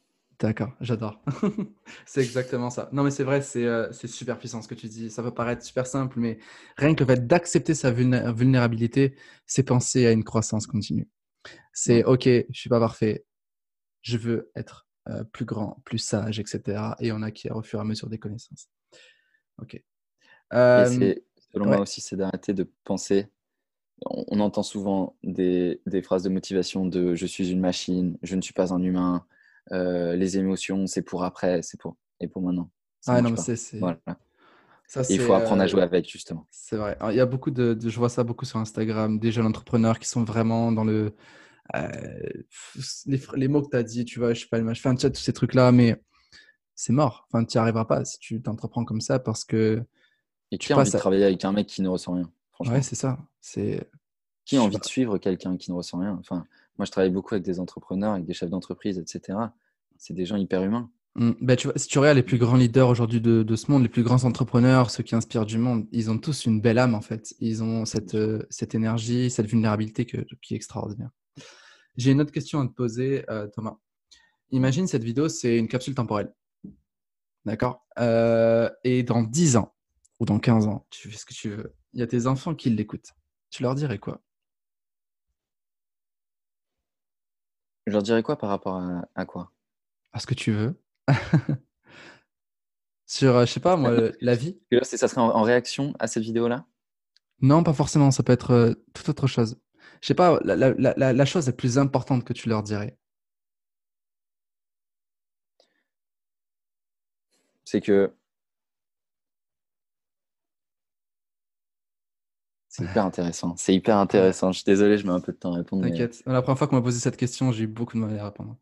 D'accord, j'adore. <laughs> c'est exactement ça. Non, mais c'est vrai, euh, c'est super puissant ce que tu dis. Ça peut paraître super simple, mais rien que le fait d'accepter sa vulnérabilité, c'est penser à une croissance continue. C'est OK, je suis pas parfait, je veux être euh, plus grand, plus sage, etc. Et on acquiert au fur et à mesure des connaissances. OK. Euh, selon moi aussi, c'est d'arrêter de penser. On, entend souvent des, des phrases de motivation de je suis une machine, je ne suis pas un humain. Euh, les émotions, c'est pour après, c'est pour et pour maintenant. Ah non, c'est voilà. il faut apprendre à jouer euh, avec justement. C'est vrai. il y a beaucoup de, je vois ça beaucoup sur Instagram, des jeunes entrepreneurs qui sont vraiment dans le euh, les, mots que tu as dit, tu vois, je sais pas, je fais un chat, tous ces trucs-là, mais c'est mort. Enfin, tu n'y arriveras pas si tu t'entreprends comme ça parce que. Et tu as envie de travailler avec un mec qui ne ressent rien. Franchement? Ouais, c'est ça. C'est. Qui a envie de suivre quelqu'un qui ne ressent rien? Enfin, moi, je travaille beaucoup avec des entrepreneurs, avec des chefs d'entreprise, etc. C'est des gens hyper humains. Mmh. Bah, tu vois, si tu regardes les plus grands leaders aujourd'hui de, de, ce monde, les plus grands entrepreneurs, ceux qui inspirent du monde, ils ont tous une belle âme en fait. Ils ont cette, euh, cette énergie, cette vulnérabilité que, qui est extraordinaire. J'ai une autre question à te poser, euh, Thomas. Imagine cette vidéo, c'est une capsule temporelle. D'accord? Euh, Et dans 10 ans, ou dans 15 ans, tu fais ce que tu veux, il y a tes enfants qui l'écoutent, tu leur dirais quoi? Je leur dirais quoi par rapport à, quoi? À ce que tu veux. <laughs> Sur, euh, je sais pas, moi, la vie. Ça serait en, réaction à cette vidéo-là? Non, pas forcément. Ça peut être euh, toute autre chose. Je sais pas, la, la, la, chose la plus importante que tu leur dirais. C'est que C'est hyper intéressant. C'est hyper intéressant. Je suis désolé, je mets un peu de temps à répondre. T'inquiète. La première fois qu'on m'a posé cette question, j'ai eu beaucoup de mal à répondre.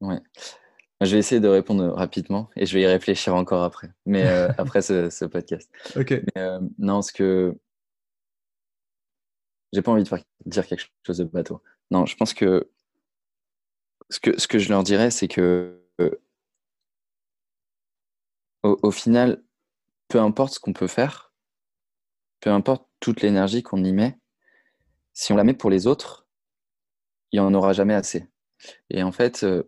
Ouais. Je vais essayer de répondre rapidement et je vais y réfléchir encore après. Mais euh, <laughs> après ce, podcast. Ok. Mais, euh, non, ce que j'ai pas envie de dire quelque chose de bateau. Non, je pense que ce que, ce que je leur dirais, c'est que euh, au, final, peu importe ce qu'on peut faire, peu importe toute l'énergie qu'on y met, si on la met pour les autres, il n'y en aura jamais assez. Et en fait, euh,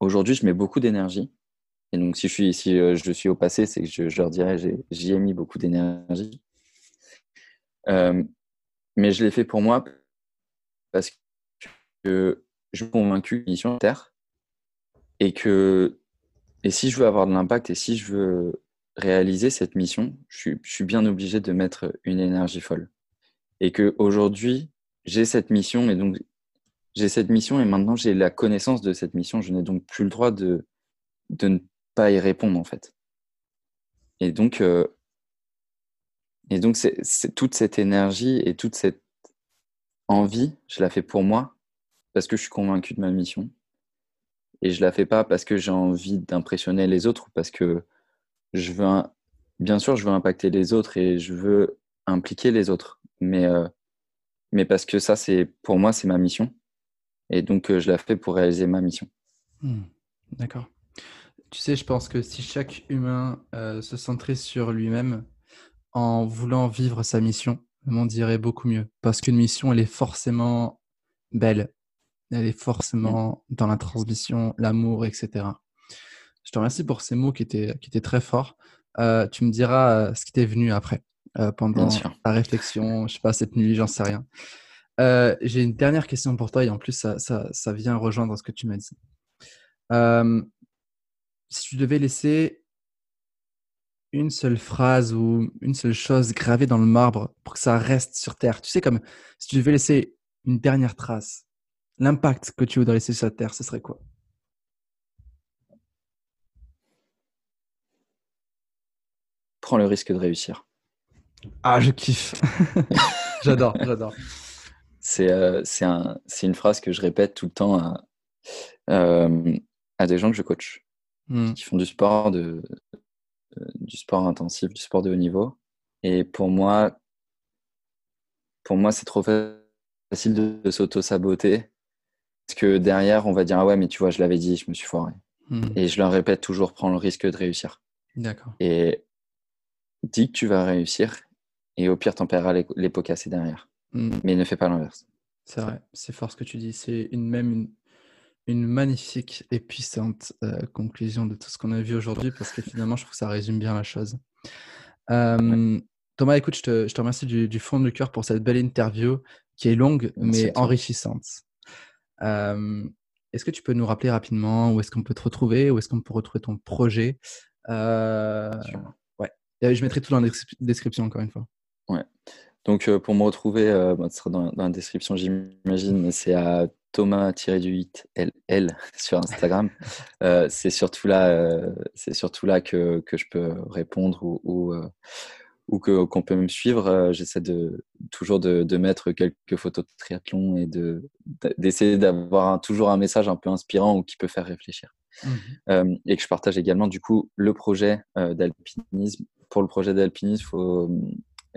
aujourd'hui, je mets beaucoup d'énergie. Et donc, si je suis, si, euh, je suis au passé, c'est que je, leur dirais, j'y ai, mis beaucoup d'énergie. Euh, mais je l'ai fait pour moi parce que je suis convaincu sont Terre et que et si je veux avoir de l'impact et si je veux réaliser cette mission, je suis, bien obligé de mettre une énergie folle. Et que aujourd'hui, j'ai cette mission et donc j'ai cette mission et maintenant j'ai la connaissance de cette mission. Je n'ai donc plus le droit de, de ne pas y répondre en fait. Et donc, euh, et donc toute cette énergie et toute cette envie, je la fais pour moi parce que je suis convaincu de ma mission. Et je la fais pas parce que j'ai envie d'impressionner les autres, parce que je veux, bien sûr, je veux impacter les autres et je veux impliquer les autres, mais, euh, mais parce que ça, c'est pour moi, c'est ma mission. Et donc, euh, je la fais pour réaliser ma mission. Hmm. D'accord. Tu sais, je pense que si chaque humain euh, se centrait sur lui-même en voulant vivre sa mission, le monde irait beaucoup mieux. Parce qu'une mission, elle est forcément belle. Elle est forcément dans la transmission, l'amour, etc. Je te remercie pour ces mots qui étaient, qui étaient très forts. Euh, tu me diras euh, ce qui t'est venu après, euh, pendant ta réflexion, je sais pas, cette nuit, j'en sais rien. J'ai une dernière question pour toi et en plus, ça, ça, ça vient rejoindre ce que tu m'as dit. si tu devais laisser une seule phrase ou une seule chose gravée dans le marbre pour que ça reste sur Terre, tu sais, comme si tu devais laisser une dernière trace, l'impact que tu voudrais laisser sur la Terre, ce serait quoi? Prends le risque de réussir. Ah, je kiffe. <laughs> j'adore, j'adore. C'est euh, un, une phrase que je répète tout le temps à, euh, à des gens que je coach, hmm. qui font du sport, de, euh, du sport intensif, du sport de haut niveau. Et pour moi, pour moi, c'est trop facile de, s'auto-saboter. Parce que derrière, on va dire Ah ouais, mais tu vois, je l'avais dit, je me suis foiré. Hmm. Et je leur répète toujours Prends le risque de réussir. D'accord. Et dis que tu vas réussir et au pire, t'en paieras les, les pots cassés derrière. Hmm. Mais ne fais pas l'inverse. C'est vrai, c'est fort ce que tu dis. C'est une, même une, une, magnifique et puissante euh, conclusion de tout ce qu'on a vu aujourd'hui parce que finalement, je trouve que ça résume bien la chose. Euh, Thomas, écoute, je te, je te remercie du, du, fond du cœur pour cette belle interview qui est longue mais enrichissante. Euh, est-ce que tu peux nous rappeler rapidement où est-ce qu'on peut te retrouver, où est-ce qu'on peut retrouver ton projet? Je mettrai tout dans la description encore une fois. Ouais. Donc euh, pour me retrouver, euh, bah, ce sera dans, la description j'imagine, mais c'est à Thomas-du-8LL <laughs> sur Instagram. <laughs> Euh, c'est surtout là, c'est surtout là que, que, je peux répondre ou, ou, ou que, qu'on peut me suivre. J'essaie de, toujours de, de, mettre quelques photos de triathlon et de, d'essayer d'avoir toujours un message un peu inspirant ou qui peut faire réfléchir. Mmh. et que je partage également du coup le projet d'alpinisme pour le projet d'alpinisme, il faut,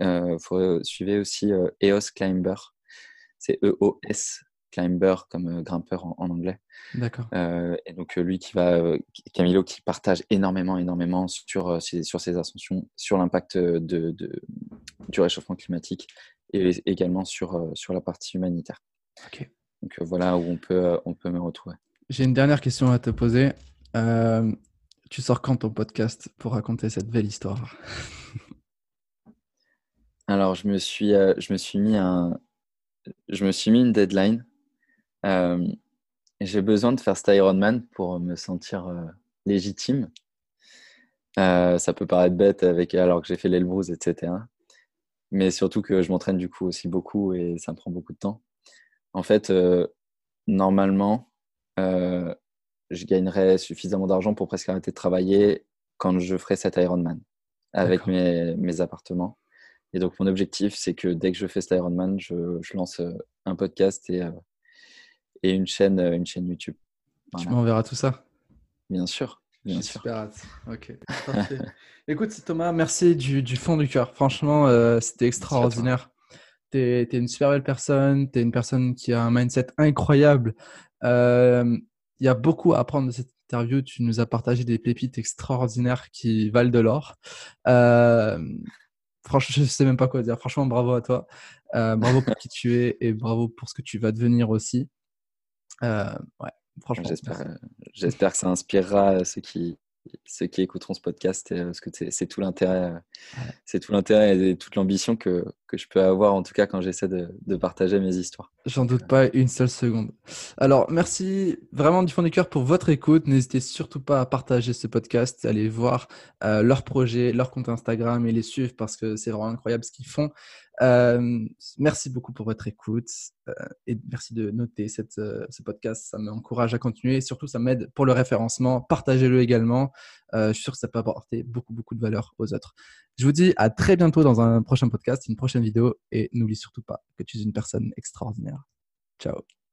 euh, faut suivre aussi euh, EOS Climber. C'est E-O-S Climber comme euh, grimpeur en, anglais. D'accord. et donc lui qui va, Camilo qui partage énormément, énormément sur, sur ses ascensions, sur l'impact de, de, du réchauffement climatique et également sur, sur la partie humanitaire. Ok. Donc voilà où on peut, on peut me retrouver. J'ai une dernière question à te poser Tu sors quand ton podcast pour raconter cette belle histoire? Alors, je me suis, euh, je me suis mis un, je me suis mis une deadline. Euh, j'ai besoin de faire cet Ironman pour me sentir euh, légitime. ça peut paraître bête avec, alors que j'ai fait l'Elbrus, etc. Mais surtout que je m'entraîne du coup aussi beaucoup et ça me prend beaucoup de temps. En fait, normalement, je gagnerais suffisamment d'argent pour presque arrêter de travailler quand je ferai cet Ironman avec mes, mes, appartements. Et donc, mon objectif, c'est que dès que je fais cet Ironman, je, je lance euh, un podcast et, euh, et une, chaîne, euh, une chaîne YouTube. Tu m'enverras tout ça Bien sûr. Bien sûr. Super hâte. Ok. <laughs> Écoute, Thomas, merci du, du fond du cœur. Franchement, c'était extraordinaire. Tu es, es, une super belle personne. Tu es une personne qui a un mindset incroyable. Euh, il y a beaucoup à apprendre de cette interview. Tu nous as partagé des pépites extraordinaires qui valent de l'or. Euh, franchement, je ne sais même pas quoi dire. Franchement, bravo à toi. Euh, bravo pour qui tu es et bravo pour ce que tu vas devenir aussi. Euh, ouais, franchement. J'espère que ça inspirera ceux qui, ceux qui écouteront ce podcast, euh, parce que c'est tout l'intérêt, euh, c'est tout l'intérêt et toute l'ambition que, que, je peux avoir, en tout cas quand j'essaie de, de, partager mes histoires. J'en doute pas une seule seconde. Alors, merci vraiment du fond du cœur pour votre écoute. N'hésitez surtout pas à partager ce podcast, allez voir euh, leur projet, leur compte Instagram et les suivre parce que c'est vraiment incroyable ce qu'ils font. Euh, merci beaucoup pour votre écoute euh, et merci de noter cette, euh, ce podcast. Ça m'encourage à continuer et surtout, ça m'aide pour le référencement. Partagez-le également. je suis sûr que ça peut apporter beaucoup, beaucoup de valeur aux autres. Je vous dis à très bientôt dans un prochain podcast, une prochaine vidéo et n'oublie surtout pas que tu es une personne extraordinaire. Ciao.